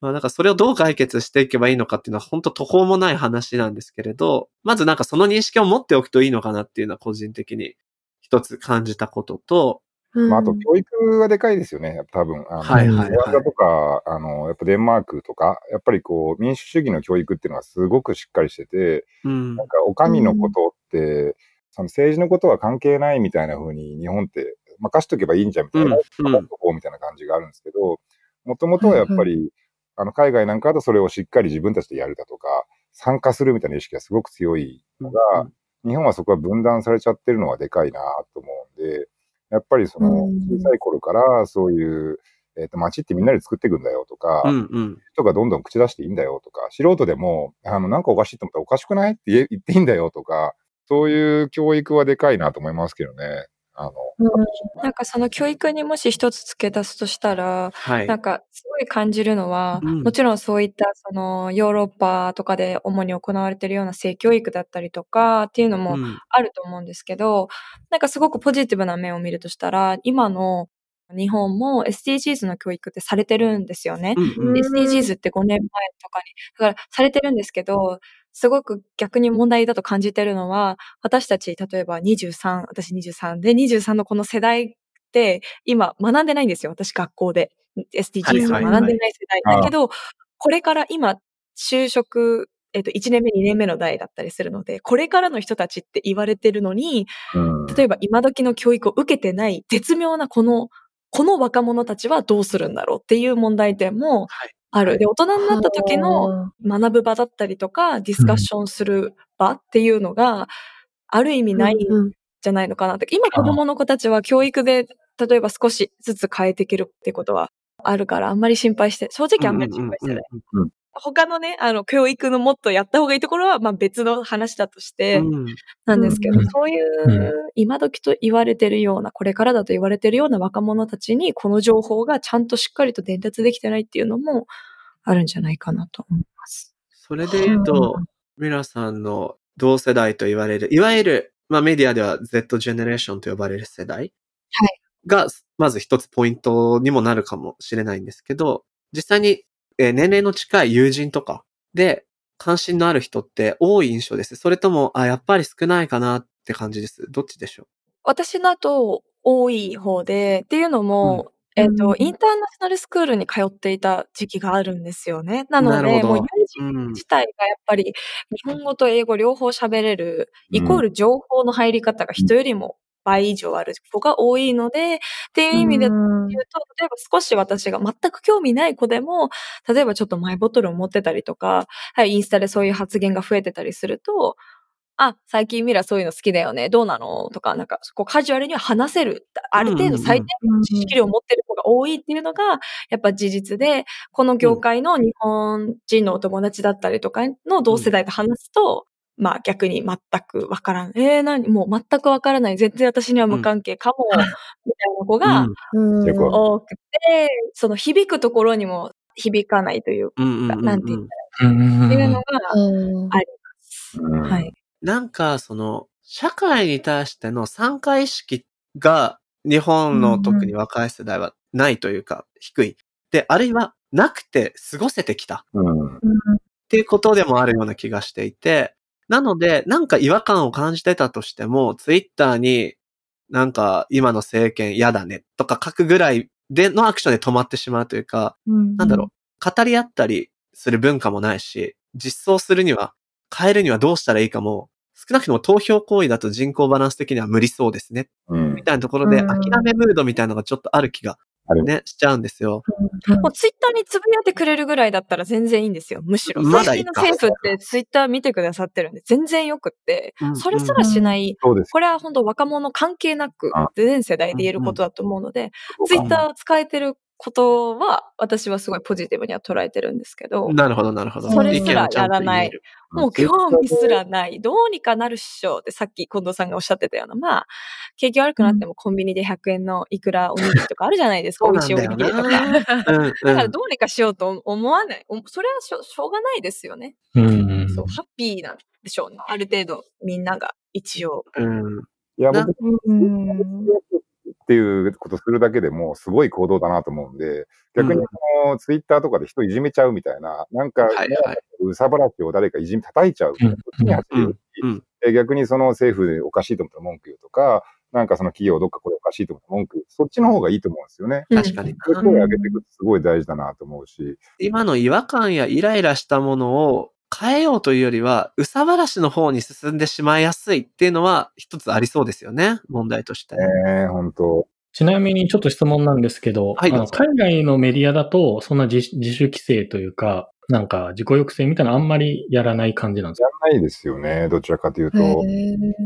[SPEAKER 2] まあなんかそれをどう解決していけばいいのかっていうのは本当途方もない話なんですけれど、まずなんかその認識を持っておくといいのかなっていうのは個人的に一つ感じたことと、
[SPEAKER 5] まあ、あと教育はでかいですよね、多分。あの
[SPEAKER 2] はいはいはい。
[SPEAKER 5] とか、あの、やっぱデンマークとか、やっぱりこう、民主主義の教育っていうのがすごくしっかりしてて、
[SPEAKER 2] うん。
[SPEAKER 5] なん。か、お上のことって、その政治のことは関係ないみたいな風に日本って任しとけばいいんじゃんみたいな、
[SPEAKER 2] うん。うん。
[SPEAKER 5] 任しとこうみたいな感じがあるんですけど、もともとはやっぱり、あの、海外なんかだとそれをしっかり自分たちでやるだとか、参加するみたいな意識がすごく強いのが、日本はそこは分断されちゃってるのはでかいなと思うんで、やっぱりその
[SPEAKER 1] うん
[SPEAKER 5] 小さい頃からそういう、えっ、と、街ってみんなで作っていくんだよとか、
[SPEAKER 2] うんうん。
[SPEAKER 5] 人がどんどん口出していいんだよとか、素人でも、あの、なんかおかしいと思ったらおかしくないって言っていいんだよとか、そういう教育はでかいなと思いますけどね。あの、
[SPEAKER 4] なんかその教育にもし一つ付け足すとしたら、
[SPEAKER 2] はい。
[SPEAKER 4] なんかすごい感じるのは、
[SPEAKER 2] うん。
[SPEAKER 4] もちろんそういったそのヨーロッパとかで主に行われているような性教育だったりとかっていうのも
[SPEAKER 2] うん。
[SPEAKER 4] あると思うんですけど、なんかすごくポジティブな面を見るとしたら、今の日本も SDGs の教育ってされてるんですよね。
[SPEAKER 2] うんうん。
[SPEAKER 4] SDGs って5年前とかに、だからされてるんですけど、すごく逆に問題だと感じてるのは、私たち、例えば23、私23で、23のこの世代って、今学んでないんですよ。私学校で。SDGs を
[SPEAKER 2] はい
[SPEAKER 4] 学んでない世代。だけど、これから今、就職、えっと、1年目、2年目の代だったりするので、これからの人たちって言われてるのに、
[SPEAKER 5] うん。
[SPEAKER 4] 例えば今時の教育を受けてない絶妙なこの、この若者たちはどうするんだろうっていう問題点も
[SPEAKER 2] はい
[SPEAKER 4] ある。で、大人になった時の学ぶ場だったりとか、ディスカッションする場っていうのが、ある意味ないん
[SPEAKER 1] うん
[SPEAKER 4] じゃないのかなって。今子供の子たちは教育で、例えば少しずつ変えていけるってことはあるから、あんまり心配して、正直あんまり心配してない。他のね、あの、教育のもっとやった方がいいところは、まあ別の話だとして、
[SPEAKER 2] うん。
[SPEAKER 4] なんですけど、
[SPEAKER 3] うん。
[SPEAKER 4] そういう、今時と言われてるような、これからだと言われてるような若者たちに、この情報がちゃんとしっかりと伝達できてないっていうのもあるんじゃないかなと思います。
[SPEAKER 2] それで言うと、ミラさんの同世代と言われる、いわゆる、まあメディアでは Z ジェネレーションと呼ばれる世代
[SPEAKER 4] はい。
[SPEAKER 2] が、まず一つポイントにもなるかもしれないんですけど、実際に、えー年齢の近い友人とかで関心のある人って多い印象です。それとも、あ、やっぱり少ないかなって感じです。どっちでしょ
[SPEAKER 4] 私だと多い方で、っていうのも、えっ、
[SPEAKER 1] うん
[SPEAKER 4] と、インターナショナルスクールに通っていた時期があるんですよね。なので、もう友
[SPEAKER 2] う
[SPEAKER 4] 人自体がやっぱり日本語と英語両方喋れる、イコール情報の入り方が人よりも倍以上ある子が多いので、っていう意味で言う
[SPEAKER 1] うん
[SPEAKER 4] と、例えば少し私が全く興味ない子でも、例えばちょっとマイボトルを持ってたりとか、はい、インスタでそういう発言が増えてたりすると、あ、最近ミラそういうの好きだよね。どうなの？とか、なんか、こうカジュアルには話せる。ある程度最低の知識量を持ってる子が多いっていうのが、やっぱ事実で、この業界の日本人のお友達だったりとかの同世代と話すと、まあ逆に全くわからん。えー、何？もう全くわからない。全然私には無関係かも、みたいな子が多くて、その響くところにも響かないというか、なんて言っ
[SPEAKER 3] うん
[SPEAKER 4] っていうのが
[SPEAKER 1] うん
[SPEAKER 4] あります。
[SPEAKER 5] うん
[SPEAKER 4] はい。
[SPEAKER 2] なんか、その、社会に対しての参加意識が、日本の特に若い世代はないというか、低い。で、あるいは、なくて過ごせてきた。
[SPEAKER 5] うん。
[SPEAKER 2] っていうことでもあるような気がしていて、なので、なんか違和感を感じてたとしても、ツイッターになんか今の政権嫌だねとか書くぐらいでのアクションで止まってしまうというか、なんだろう、語り合ったりする文化もないし、実装するには、変えるにはどうしたらいいかも、少なくとも投票行為だと人口バランス的には無理そうですね。
[SPEAKER 5] うん
[SPEAKER 2] み。たいなところで
[SPEAKER 1] うん
[SPEAKER 2] 諦めムードみたいなのがちょっとある気がね、しちゃうんですよ。
[SPEAKER 4] もうツイッターにつぶやいてくれるぐらいだったら全然いいんですよ。むしろ。
[SPEAKER 2] まだいいか
[SPEAKER 4] 最近の政府ってツイッター見てくださってるんで、全然よくって
[SPEAKER 2] うん、
[SPEAKER 4] それすらしない、
[SPEAKER 5] そうです。
[SPEAKER 4] これは本当若者関係なく
[SPEAKER 5] あ、
[SPEAKER 4] 全世代で言えることだと思うので、ツイッターを使えてることは、私はすごいポジティブには捉えてるんですけど、
[SPEAKER 2] なるほど、なるほど。
[SPEAKER 4] それすらやらない。もう興味すらない。どうにかなるっしょってさっき近藤さんがおっしゃってたような、まあ、景気悪くなってもコンビニで100円のいくらおにぎりとかあるじゃないですか。美味しいおにぎりとか。だから
[SPEAKER 2] うん。
[SPEAKER 4] どうにかしようと思わない。おそれはしょしょうがないですよね。
[SPEAKER 3] うんうん
[SPEAKER 4] そう、ハッピーなんでしょうね。ある程度みんなが一応。
[SPEAKER 2] うん。
[SPEAKER 5] いや、
[SPEAKER 2] な
[SPEAKER 5] 僕、
[SPEAKER 1] うん
[SPEAKER 5] っていうことするだけでもすごい行動だなと思うんで、逆に
[SPEAKER 2] うん
[SPEAKER 5] そのツイッターとかで人いじめちゃうみたいな、なんか。うさばらしを誰かいじめ叩いちゃう、
[SPEAKER 3] うん
[SPEAKER 5] そっちに走るより
[SPEAKER 2] うん。
[SPEAKER 5] え逆にその政府でおかしいと思ったら文句言うとか、なんかその企業どっかこれおかしいと思ったら文句言う。そっちの方がいいと思うんですよね。
[SPEAKER 2] 確かに。
[SPEAKER 5] 声上げていくってすごい大事だなと思うし。
[SPEAKER 2] 今の違和感やイライラしたものを変えようというよりは、うさばらしの方に進んでしまいやすいっていうのは一つありそうですよね。問題として。
[SPEAKER 5] ねえ、本当
[SPEAKER 3] ちなみにちょっと質問なんですけど、
[SPEAKER 2] はいど
[SPEAKER 3] 海外のメディアだと、そんな自自主規制というか、なんか自己抑制みたいなのあんまりやらない感じなんです
[SPEAKER 5] じ
[SPEAKER 3] か
[SPEAKER 5] ゃないですよね。どちらかというと。
[SPEAKER 1] へ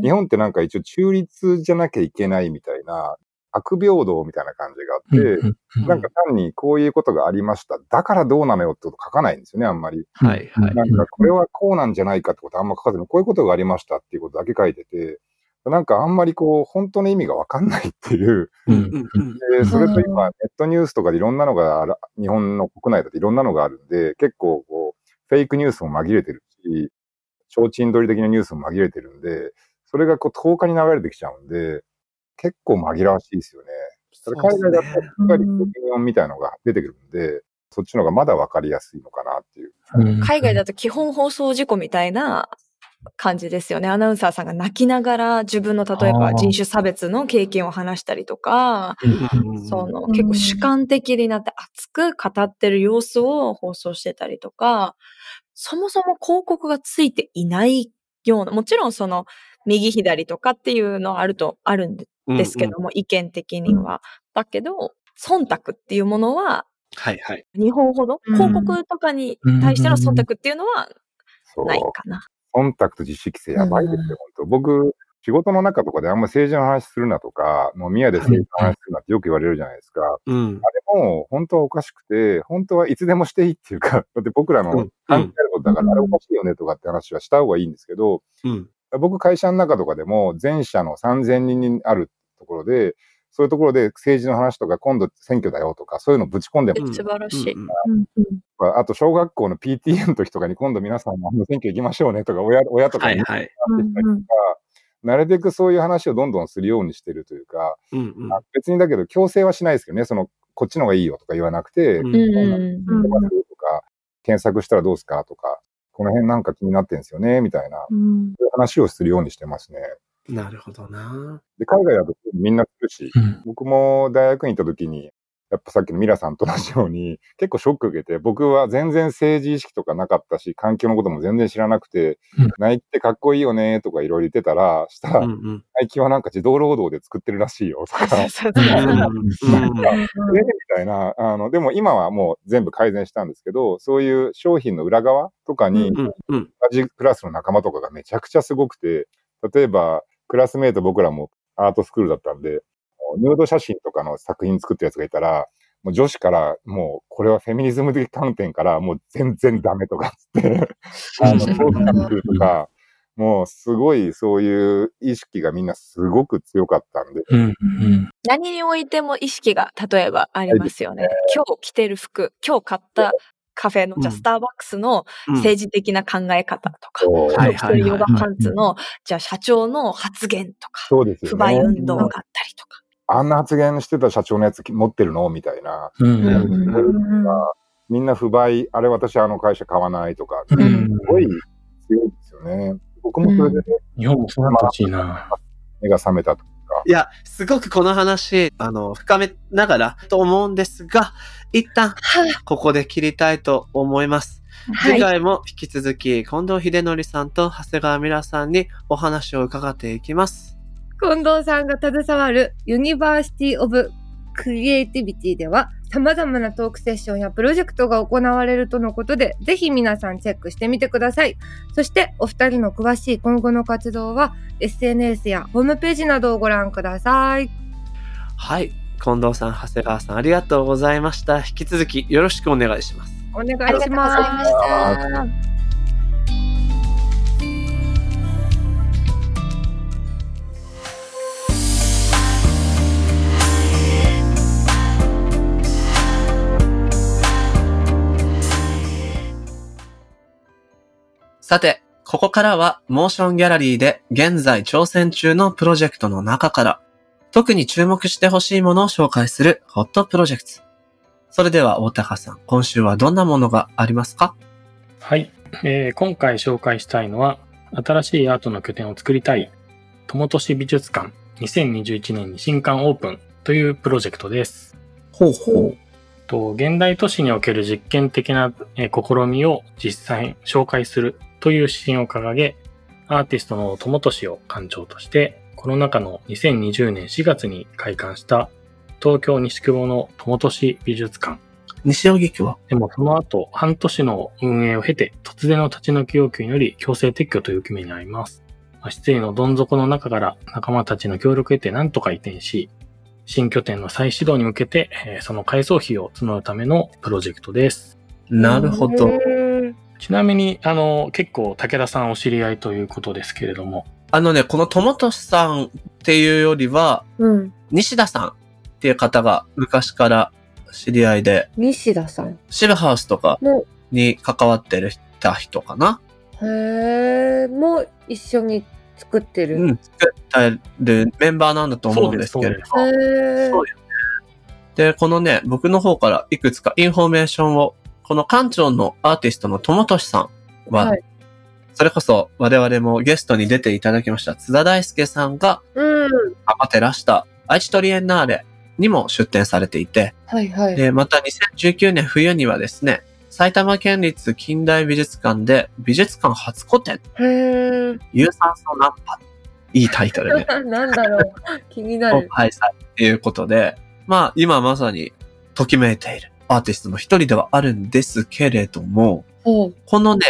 [SPEAKER 5] 日本ってなんか一応中立じゃなきゃいけないみたいな、悪平等みたいな感じがあって、なんか単にこういうことがありました。だからどうなのよってこと書かないんですよね、あんまり。
[SPEAKER 2] はいはい。
[SPEAKER 5] なんかこれはこうなんじゃないかってことあんま書かずに、こういうことがありましたっていうことだけ書いてて、なんかあんまりこう、本当の意味がわかんないっていう。
[SPEAKER 3] うん
[SPEAKER 2] うんうん
[SPEAKER 5] で、それと今、ネットニュースとかでいろんなのがあら、日本の国内だといろんなのがあるんで、結構こう、フェイクニュースも紛れてるし、提灯取り的なニュースも紛れてるんで、それがこう、10日に流れてきちゃうんで、結構紛らわしいですよね。ただ海外だと、やっぱりオピニオンみたいのが出てくるんで、そっちの方がまだわかりやすいのかなっていう。
[SPEAKER 3] うん
[SPEAKER 4] 海外だと基本放送事故みたいな感じですよね。アナウンサーさんが泣きながら自分の例えば人種差別の経験を話したりとか、その
[SPEAKER 1] うん
[SPEAKER 4] 結構主観的になって熱く語ってる様子を放送してたりとか、そもそも広告がついていないような、もちろんその右左とかっていうのはあると、あるんでですけども、意見的には。だけど、忖度っていうものは
[SPEAKER 2] はいはい。
[SPEAKER 4] 日本ほど、
[SPEAKER 1] うん
[SPEAKER 4] 広告とかに対しての忖度っていうのは。ないかな。
[SPEAKER 5] 忖度と自主規制やばいですよ、本当僕、仕事の中とかであんま政治の話するなとか、もう宮で政治の話するなってよく言われるじゃないですか。
[SPEAKER 2] うん。
[SPEAKER 5] あれも本当はおかしくて、本当はいつでもしていいっていうか、だって僕らの
[SPEAKER 2] うん
[SPEAKER 5] 関係あることだから、
[SPEAKER 1] うん
[SPEAKER 5] あれおかしいよねとかって話はした方がいいんですけど、
[SPEAKER 2] うん。
[SPEAKER 5] 僕会社の中とかでも全社の3000人にあるところで、そういうところで政治の話とか今度選挙だよとか、そういうのぶち込んでも
[SPEAKER 2] うん。
[SPEAKER 4] 素晴らしい。
[SPEAKER 5] あと小学校の PTA の時とかに今度皆さんも選挙行きましょうねとか、親親とかに
[SPEAKER 2] はい
[SPEAKER 5] なるべくそういう話をどんどんするようにしてるというか、
[SPEAKER 2] うんうん。
[SPEAKER 5] あ別にだけど強制はしないですけどね、その、こっちの方がいいよとか言わなくて、
[SPEAKER 2] うん。
[SPEAKER 4] うんうん
[SPEAKER 1] うん
[SPEAKER 5] 出ますとか、検索したらどうですかとか、この辺なんか気になってんですよね、みたいな、そう
[SPEAKER 1] うん
[SPEAKER 5] いう話をするようにしてますね。
[SPEAKER 2] なるほどな。
[SPEAKER 5] で、海外だとみんなするし、
[SPEAKER 3] うん
[SPEAKER 5] 僕も大学に行った時に、やっぱさっきのミラさんと同じように、結構ショック受けて、僕は全然政治意識とかなかったし、環境のことも全然知らなくて、
[SPEAKER 3] うん
[SPEAKER 5] ナイキってかっこいいよねとかいろいろ言ってたら、したら、
[SPEAKER 2] うんうん。
[SPEAKER 5] ナイキはなんか自動労働で作ってるらしいよとか、
[SPEAKER 4] そうそう
[SPEAKER 2] うん
[SPEAKER 4] そう
[SPEAKER 2] うん
[SPEAKER 5] えみたいな、あの、でも今はもう全部改善したんですけど、そういう商品の裏側とかに。同じクラスの仲間とかがめちゃくちゃすごくて、例えば、クラスメイト僕らもアートスクールだったんで、ヌード写真とかの作品作ったやつがいたら、もう女子から、もう、これはフェミニズム的観点から、もう全然ダメとかっつって、あの、そうなってるとか、もうすごいそういう意識がみんなすごく強かったんで、
[SPEAKER 3] うんうん
[SPEAKER 4] 何においても意識が例えばありますよね。今日着てる服、今日買ったカフェの、じゃスターバックスの
[SPEAKER 2] うん。
[SPEAKER 4] 政治的な考え方とか、
[SPEAKER 5] そう。
[SPEAKER 2] はい
[SPEAKER 4] 今日着てるヨガパンツの、じゃあ社長の発言とか、
[SPEAKER 5] そうですよ
[SPEAKER 4] 不買
[SPEAKER 5] ね。
[SPEAKER 4] 運動があったりとか。
[SPEAKER 5] あんな発言してた社長のやつ持ってるの？みたいな。
[SPEAKER 3] うん
[SPEAKER 1] うん
[SPEAKER 3] うん
[SPEAKER 1] うん
[SPEAKER 5] みんな不買、あれ私あの会社買わないとか、す
[SPEAKER 3] うん
[SPEAKER 5] ごい強いですよね。僕もそれでね、
[SPEAKER 3] 日本もそうなってほしいな。
[SPEAKER 5] 目が覚めたと。
[SPEAKER 2] いや、すごくこの話、あの、深めながらと思うんですが、一旦、ここで切りたいと思います。次回も引き続き、近藤ヒデノリさんと長谷川ミラさんにお話を伺っていきます。
[SPEAKER 1] 近藤さんが携わる University of Creativity では様々なトークセッションやプロジェクトが行われるとのことでぜひ皆さんチェックしてみてくださいそしてお二人の詳しい今後の活動は SNS やホームページなどをご覧ください
[SPEAKER 2] はい。近藤さん、長谷川さん、ありがとうございました。引き続きよろしくお願いします。
[SPEAKER 1] お願いし
[SPEAKER 4] ありがとうございま
[SPEAKER 1] ます。
[SPEAKER 2] さて、ここからは、モーションギャラリーで現在挑戦中のプロジェクトの中から、特に注目してほしいものを紹介するホットプロジェクト。それでは、大高さん、今週はどんなものがありますか？
[SPEAKER 3] はい、えー今回紹介したいのは、新しいアートの拠点を作りたい、友都市美術館2021年に新館オープンというプロジェクトです。
[SPEAKER 2] ほうほう。
[SPEAKER 3] と現代都市における実験的な、えー試みを実際に紹介するという指針を掲げ、アーティストの友都市を館長として、コロナ禍の2020年4月に開館した東京西久保の友都市美術館
[SPEAKER 2] 西荻窪。
[SPEAKER 3] でもその後、半年の運営を経て、突然の立ち退き要求により強制撤去という決めにあります。まあ失意のどん底の中から仲間たちの協力を得て何とか移転し、新拠点の再始動に向けて、えーその改装費を募るためのプロジェクトです。
[SPEAKER 2] なるほど。
[SPEAKER 3] ちなみに、あの、結構武田さんお知り合いということですけれども、
[SPEAKER 2] あのね、この友俊さんっていうよりは、
[SPEAKER 1] うん。
[SPEAKER 2] 西田さんっていう方が昔から知り合いで、
[SPEAKER 1] 西田さん
[SPEAKER 2] シブハウスとか
[SPEAKER 1] も、
[SPEAKER 2] に関わってるた人かな
[SPEAKER 1] へえ、もう一緒に作ってる。
[SPEAKER 2] うん、作ってるメンバーなんだと思うんですけれど
[SPEAKER 3] そうです
[SPEAKER 1] へえ。
[SPEAKER 2] そうよね。で、このね、僕の方からいくつかインフォメーションを、この館長のアーティストの友俊さんは、
[SPEAKER 1] はい
[SPEAKER 2] それこそ我々もゲストに出ていただきました津田大介さんが
[SPEAKER 1] うん。
[SPEAKER 2] 頑張ってらした愛知トリエンナーレにも出展されていて、
[SPEAKER 1] はいはい。
[SPEAKER 2] で、また2019年冬にはですね、埼玉県立近代美術館で美術館初個展、
[SPEAKER 1] へえ。
[SPEAKER 2] 有酸素ナンパ。いいタイトルで。
[SPEAKER 1] なんだろう。気になる。
[SPEAKER 2] 開催っていうことで、まあ今まさにときめいているアーティストの一人ではあるんですけれども。このね、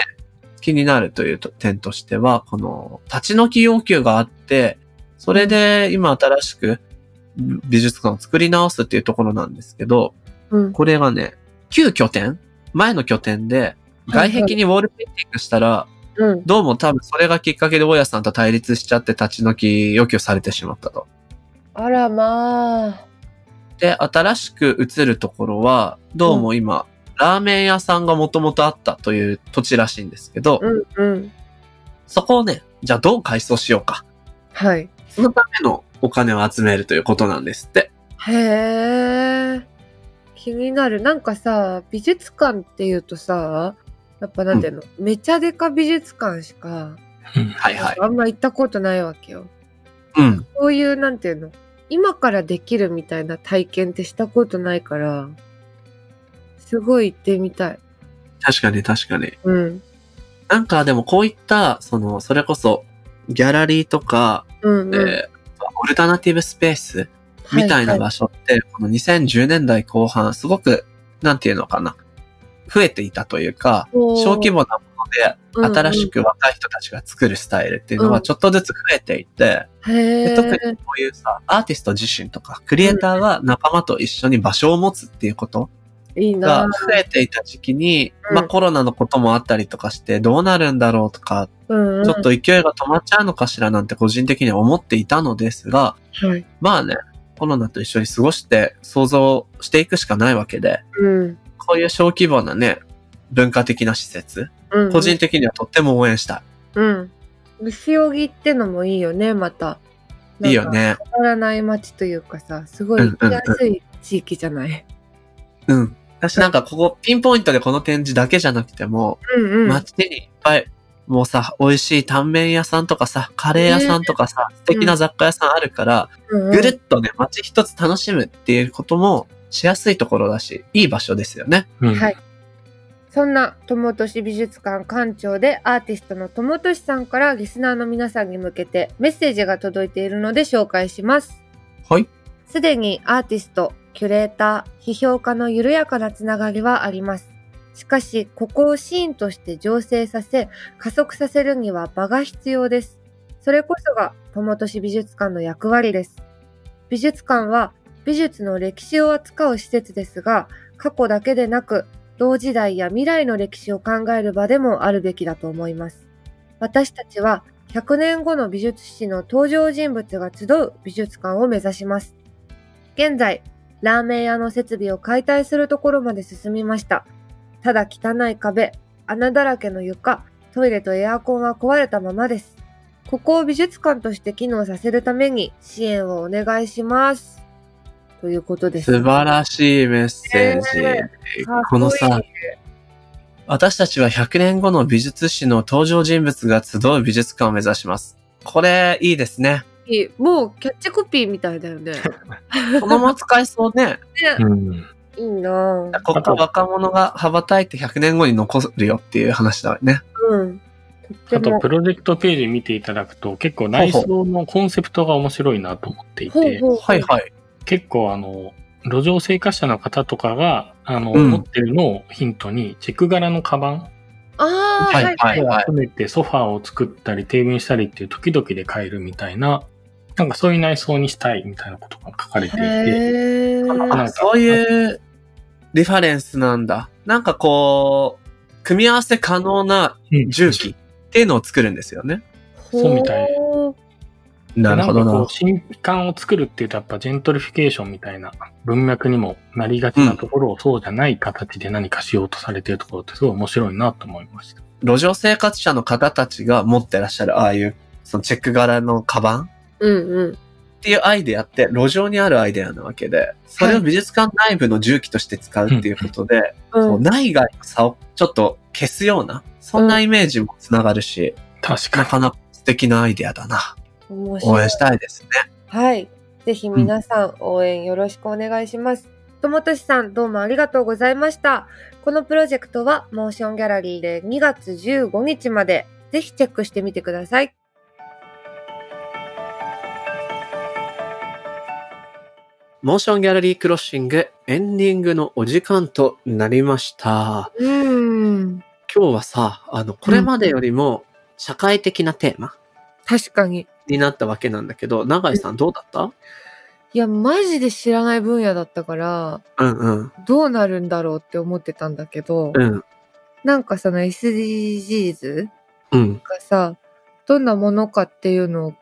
[SPEAKER 2] 気になるという点としては、この立ち退き要求があって、それで今新しく美術館を作り直すっていうところなんですけど、
[SPEAKER 1] うん。
[SPEAKER 2] これがね、旧拠点前の拠点で外壁にウォールペインティングしたら、
[SPEAKER 1] うん。
[SPEAKER 2] どうも多分それがきっかけで大家さんと対立しちゃって立ち退き要求されてしまったと。
[SPEAKER 1] あらまあ。
[SPEAKER 2] で、新しく移るところは、どうも今、ラーメン屋さんがもともとあったという土地らしいんですけど、
[SPEAKER 1] うんうん。
[SPEAKER 2] そこをね、じゃあどう改装しようか。
[SPEAKER 1] はい。
[SPEAKER 2] そのためのお金を集めるということなんですって。
[SPEAKER 1] へえ。気になる。なんかさ、美術館っていうとさ、やっぱなんていうの、めちゃでか美術館しか、
[SPEAKER 3] うん
[SPEAKER 2] はいはい。
[SPEAKER 1] あんま行ったことないわけよ。
[SPEAKER 2] うん。
[SPEAKER 1] こういう、なんていうの、今からできるみたいな体験ってしたことないから、すごい行ってみたい。
[SPEAKER 2] 確かに確かに。
[SPEAKER 1] うん。
[SPEAKER 2] なんかでもこういった、その、それこそ、ギャラリーとか、
[SPEAKER 1] うんうん。
[SPEAKER 2] えーオルタナティブスペースみたいな
[SPEAKER 1] は
[SPEAKER 2] 場所って、この2010年代後半、すごく、なんていうのかな、増えていたというか、小規模なもので、新しく若い人たちが作るスタイルっていうの
[SPEAKER 1] うん
[SPEAKER 2] がちょっとずつ増えていて。で特にこういうさ、アーティスト自身とか、クリエイターが仲間と一緒に場所を持つっていうことが
[SPEAKER 1] な
[SPEAKER 2] 増えていた時期に、
[SPEAKER 1] うん
[SPEAKER 2] まあコロナのこともあったりとかして、どうなるんだろうとか、
[SPEAKER 1] うんうん。
[SPEAKER 2] ちょっと勢いが止まっちゃうのかしらなんて個人的には思っていたのですが、
[SPEAKER 1] はい。
[SPEAKER 2] まあね、コロナと一緒に過ごして想像していくしかないわけで、
[SPEAKER 1] うん。
[SPEAKER 2] こういう小規模なね、文化的な施設、
[SPEAKER 1] うん。
[SPEAKER 2] 個人的にはとっても応援した
[SPEAKER 1] うん。西荻ってのもいいよね、また。
[SPEAKER 2] い。いいよ。ね。
[SPEAKER 1] 変わらない街というかさ、すごい行きやすい地域じゃない？
[SPEAKER 2] うん。私なんかここピンポイントでこの展示だけじゃなくても、
[SPEAKER 1] うんうん。
[SPEAKER 2] 街にいっぱい、もうさ、美味しいタンメン屋さんとかさ、カレー屋さんとかさ、素敵な雑貨屋さんあるから、
[SPEAKER 1] うんうん
[SPEAKER 2] ぐるっとね、街一つ楽しむっていうこともしやすいところだし、いい場所ですよね。
[SPEAKER 3] うん
[SPEAKER 1] はい。そんな友都市美術館館長でアーティストの友都市さんからリスナーの皆さんに向けてメッセージが届いているので紹介します。
[SPEAKER 2] はい。
[SPEAKER 1] すでにアーティスト、キュレーター、批評家の緩やかなつながりはあります。しかし、ここをシーンとして醸成させ、加速させるには場が必要です。それこそが友都市美術館の役割です。美術館は美術の歴史を扱う施設ですが、過去だけでなく、同時代や未来の歴史を考える場でもあるべきだと思います。私たちは100年後の美術史の登場人物が集う美術館を目指します。現在、ラーメン屋の設備を解体するところまで進みました。ただ汚い壁、穴だらけの床、トイレとエアコンは壊れたままです。ここを美術館として機能させるために支援をお願いします。ということです。
[SPEAKER 2] 素晴らしいメッセージ。
[SPEAKER 1] ねかっ
[SPEAKER 2] このさ、私たちは100年後の美術史の登場人物が集う美術館を目指します。これ、いいですね。
[SPEAKER 1] いいもうキャッチコピーみたいだよね。ね
[SPEAKER 2] このまま使えそうね。
[SPEAKER 3] うん。
[SPEAKER 1] いいなぁ。
[SPEAKER 2] ここ若者が羽ばたいて100年後に残るよっていう話だよね。
[SPEAKER 1] うん。
[SPEAKER 3] あと、
[SPEAKER 1] も
[SPEAKER 3] プ。ロジェクトページ見ていただくと、結構内装のコンセプトが面白いなと思っていて、
[SPEAKER 1] ほうほうほう
[SPEAKER 2] はいはい。
[SPEAKER 3] 結構あの、路上生活者の方とかが、あの、
[SPEAKER 2] うん
[SPEAKER 3] 持ってるのをヒントに、チェック柄のカバン
[SPEAKER 1] ああ、
[SPEAKER 2] はい
[SPEAKER 1] はい。
[SPEAKER 2] はい
[SPEAKER 3] 集めてソファーを作ったり、テーブルにしたりっていう時々で買えるみたいな、なんかそういう内装にしたいみたいなことが書かれていて、なんか
[SPEAKER 2] あ、そういうリファレンスなんだ。なんかこう、組み合わせ可能な
[SPEAKER 3] うん
[SPEAKER 2] 重機っていうのを作るんですよね。
[SPEAKER 3] そうみたい
[SPEAKER 2] なるほどな
[SPEAKER 3] んかこう。新館を作るっていうとやっぱジェントリフィケーションみたいな文脈にもなりがちなところをそうじゃない形で何かしようとされているところってすごい面白いなと思いました。
[SPEAKER 2] 路上生活者の方たちが持ってらっしゃるああいう、そのチェック柄のカバンっ
[SPEAKER 1] うんうん。
[SPEAKER 2] ていうアイデアって路上にあるアイデアなわけで、それを美術館内部の什器として使うっていうことで、
[SPEAKER 1] うん
[SPEAKER 2] 内外の差をちょっと消すような、そんなイメージもつながるし、
[SPEAKER 3] 確かに。
[SPEAKER 2] なかなか素敵なアイデアだな。応援したいですね。
[SPEAKER 1] はい。ぜひ皆さん応援よろしくお願いします。ともとしさんどうもありがとうございました。このプロジェクトはモーションギャラリーで2月15日までぜひチェックしてみてください。
[SPEAKER 2] モーションギャラリークロッシングエンディングのお時間となりました。
[SPEAKER 1] うーん。
[SPEAKER 2] 今日はさ、あの、これまでよりも社会的なテーマ
[SPEAKER 1] 確かに。
[SPEAKER 2] になったわけなんだけど、永井さんどうだった？
[SPEAKER 1] いや、マジで知らない分野だったから、
[SPEAKER 2] うんうん。
[SPEAKER 1] どうなるんだろうって思ってたんだけど、
[SPEAKER 2] うん。
[SPEAKER 1] なんかその SDGs
[SPEAKER 2] うん。
[SPEAKER 1] がさ、どんなものかっていうのを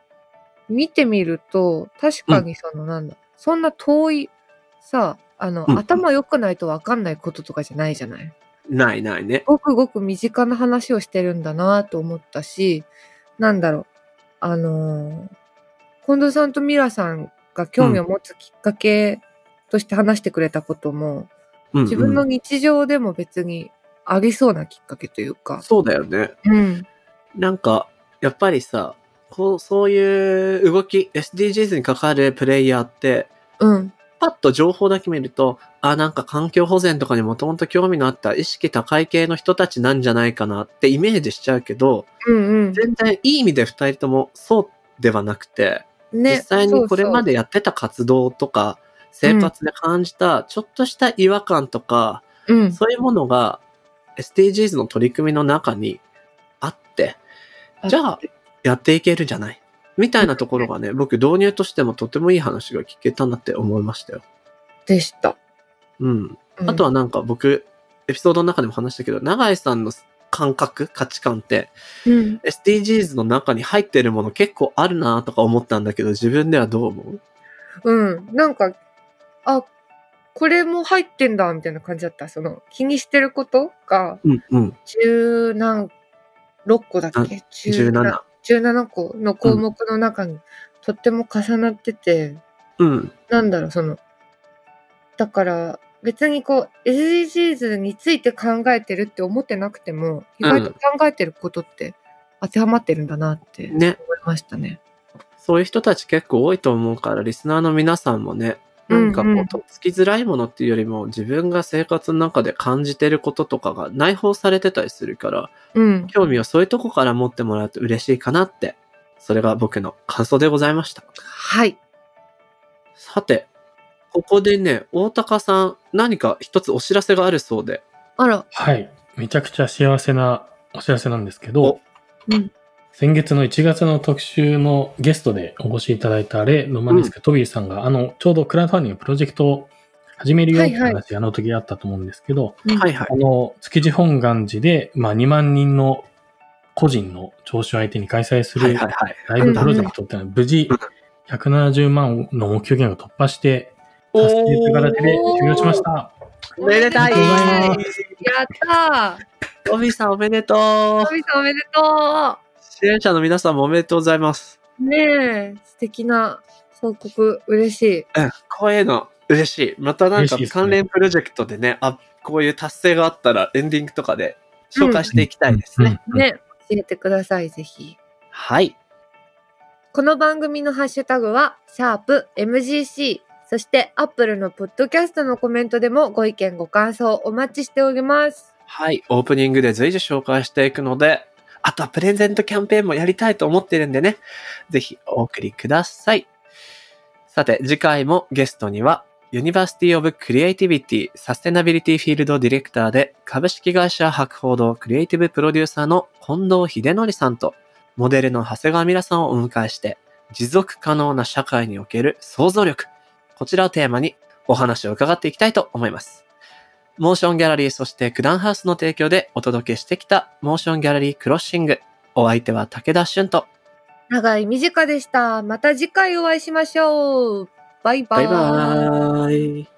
[SPEAKER 1] 見てみると、確かにそのなんだ、そんな遠いさ、あの、
[SPEAKER 2] うん
[SPEAKER 1] 頭良くないとわかんないこととかじゃないじゃない？
[SPEAKER 2] ないないね。
[SPEAKER 1] ごくごく身近な話をしてるんだなと思ったし、なんだろう、あのー近藤さんとミラさんが興味を持つきっかけとして話してくれたことも、
[SPEAKER 2] うん、うん。
[SPEAKER 1] 自分の日常でも別にありそうなきっかけというか。
[SPEAKER 2] そうだよね。
[SPEAKER 1] うん。
[SPEAKER 2] なんか、やっぱりさ、こう、そういう動き、SDGs に関わるプレイヤーって、
[SPEAKER 1] うん。
[SPEAKER 2] パッと情報だけ見ると、あ、なんか環境保全とかにもともと興味のあった意識高い系の人たちなんじゃないかなってイメージしちゃうけど、
[SPEAKER 1] うん
[SPEAKER 2] 全然いい意味で二人ともそうではなくて、
[SPEAKER 1] うん。ね。
[SPEAKER 2] 実際にこれま
[SPEAKER 1] で。
[SPEAKER 2] でやってた活動とか、生活で感じたちょっとした違和感とか、
[SPEAKER 1] うん。
[SPEAKER 2] そういうものが SDGs の取り組みの中にあって、じゃあやっていけるじゃない。みたいなところがね、僕導入としてもとてもいい話が聞けたなって思いましたよ。
[SPEAKER 1] でした。
[SPEAKER 2] うん。
[SPEAKER 1] うん
[SPEAKER 2] あとはなんか僕、エピソードの中でも話したけど、永井さんの感覚、価値観って、
[SPEAKER 1] うん。
[SPEAKER 2] SDGs の中に入ってるもの結構あるなとか思ったんだけど、自分ではどう思う？
[SPEAKER 1] うん。なんか、あ、これも入ってんだ、みたいな感じだった。その、気にしてることが、
[SPEAKER 2] うんうん。
[SPEAKER 1] 十何、6個だっけ
[SPEAKER 2] ？17。
[SPEAKER 1] 17個の項目の中にとっても重なってて、
[SPEAKER 2] うん。
[SPEAKER 1] なんだろう、その、だから別にこう SDGs について考えてるって思ってなくても、意外と考えてることって当てはまってるんだなって思い
[SPEAKER 2] ね。
[SPEAKER 1] ましたね。
[SPEAKER 2] そういう人たち結構多いと思うから、リスナーの皆さんもね、なんかこ
[SPEAKER 1] う
[SPEAKER 2] とっつきづらいものっていうよりも、自分が生活の中で感じてることとかが内包されてたりするから、
[SPEAKER 1] うん。
[SPEAKER 2] 興味をそういうとこから持ってもらうと嬉しいかなって、それが僕の感想でございました。
[SPEAKER 1] はい。
[SPEAKER 2] さて、ここでね、大高さん、何か一つお知らせがあるそうで。
[SPEAKER 1] あら、
[SPEAKER 3] はい。めちゃくちゃ幸せなお知らせなんですけど
[SPEAKER 2] お、
[SPEAKER 1] うん
[SPEAKER 3] 先月の1月の特集のゲストでお越しいただいたレ・ロマネスケ、トビーさんが、あの、ちょうどクラウドファンディングプロジェクトを始めるよって
[SPEAKER 1] はい
[SPEAKER 3] 話、あの時あったと思うんですけど、
[SPEAKER 2] はいはい。
[SPEAKER 3] あ。の、築地本願寺で、まあ、2万人の個人の聴取を相手に開催する。ライブプロジェクトっていうのは無事
[SPEAKER 2] うん。
[SPEAKER 3] 170万の目標限を突破して、達成という形で終了しました。
[SPEAKER 2] おめでたい。
[SPEAKER 1] やった
[SPEAKER 2] トビーさんおめでと
[SPEAKER 1] ートビさんおめでと
[SPEAKER 2] う支援者の皆さんもおめでとうございます。
[SPEAKER 1] うねえ、素敵な報告、嬉しい。
[SPEAKER 2] うん、こういうの嬉しい。またなんか関連プロジェクトでね、あ、こういう達成があったらエンディングとかで紹介していきたいですね。
[SPEAKER 3] うん。
[SPEAKER 1] ね、教えてください、ぜひ。
[SPEAKER 2] はい。
[SPEAKER 1] この番組のハッシュタグは、シャープ MGC、そしてアップルのポッドキャストのコメントでもご意見ご感想お待ちしております。
[SPEAKER 2] はい。オープニングで随時紹介していくので、あとはプレゼントキャンペーンもやりたいと思ってるんでね、ぜひお送りください。さて、次回もゲストには、 University of Creativity サステナビリティフィールドディレクターで株式会社博報堂クリエイティブプロデューサーの近藤ヒデノリさんとモデルの長谷川美良さんをお迎えして持続可能な社会における想像力こちらをテーマにお話を伺っていきたいと思います。モーションギャラリーそして九段ハウスの提供でお届けしてきたモーションギャラリークロッシングお相手は武田俊と
[SPEAKER 1] 長い短でした。また次回お会いしましょう。バイバ
[SPEAKER 2] バイ
[SPEAKER 1] イ。
[SPEAKER 2] バーイ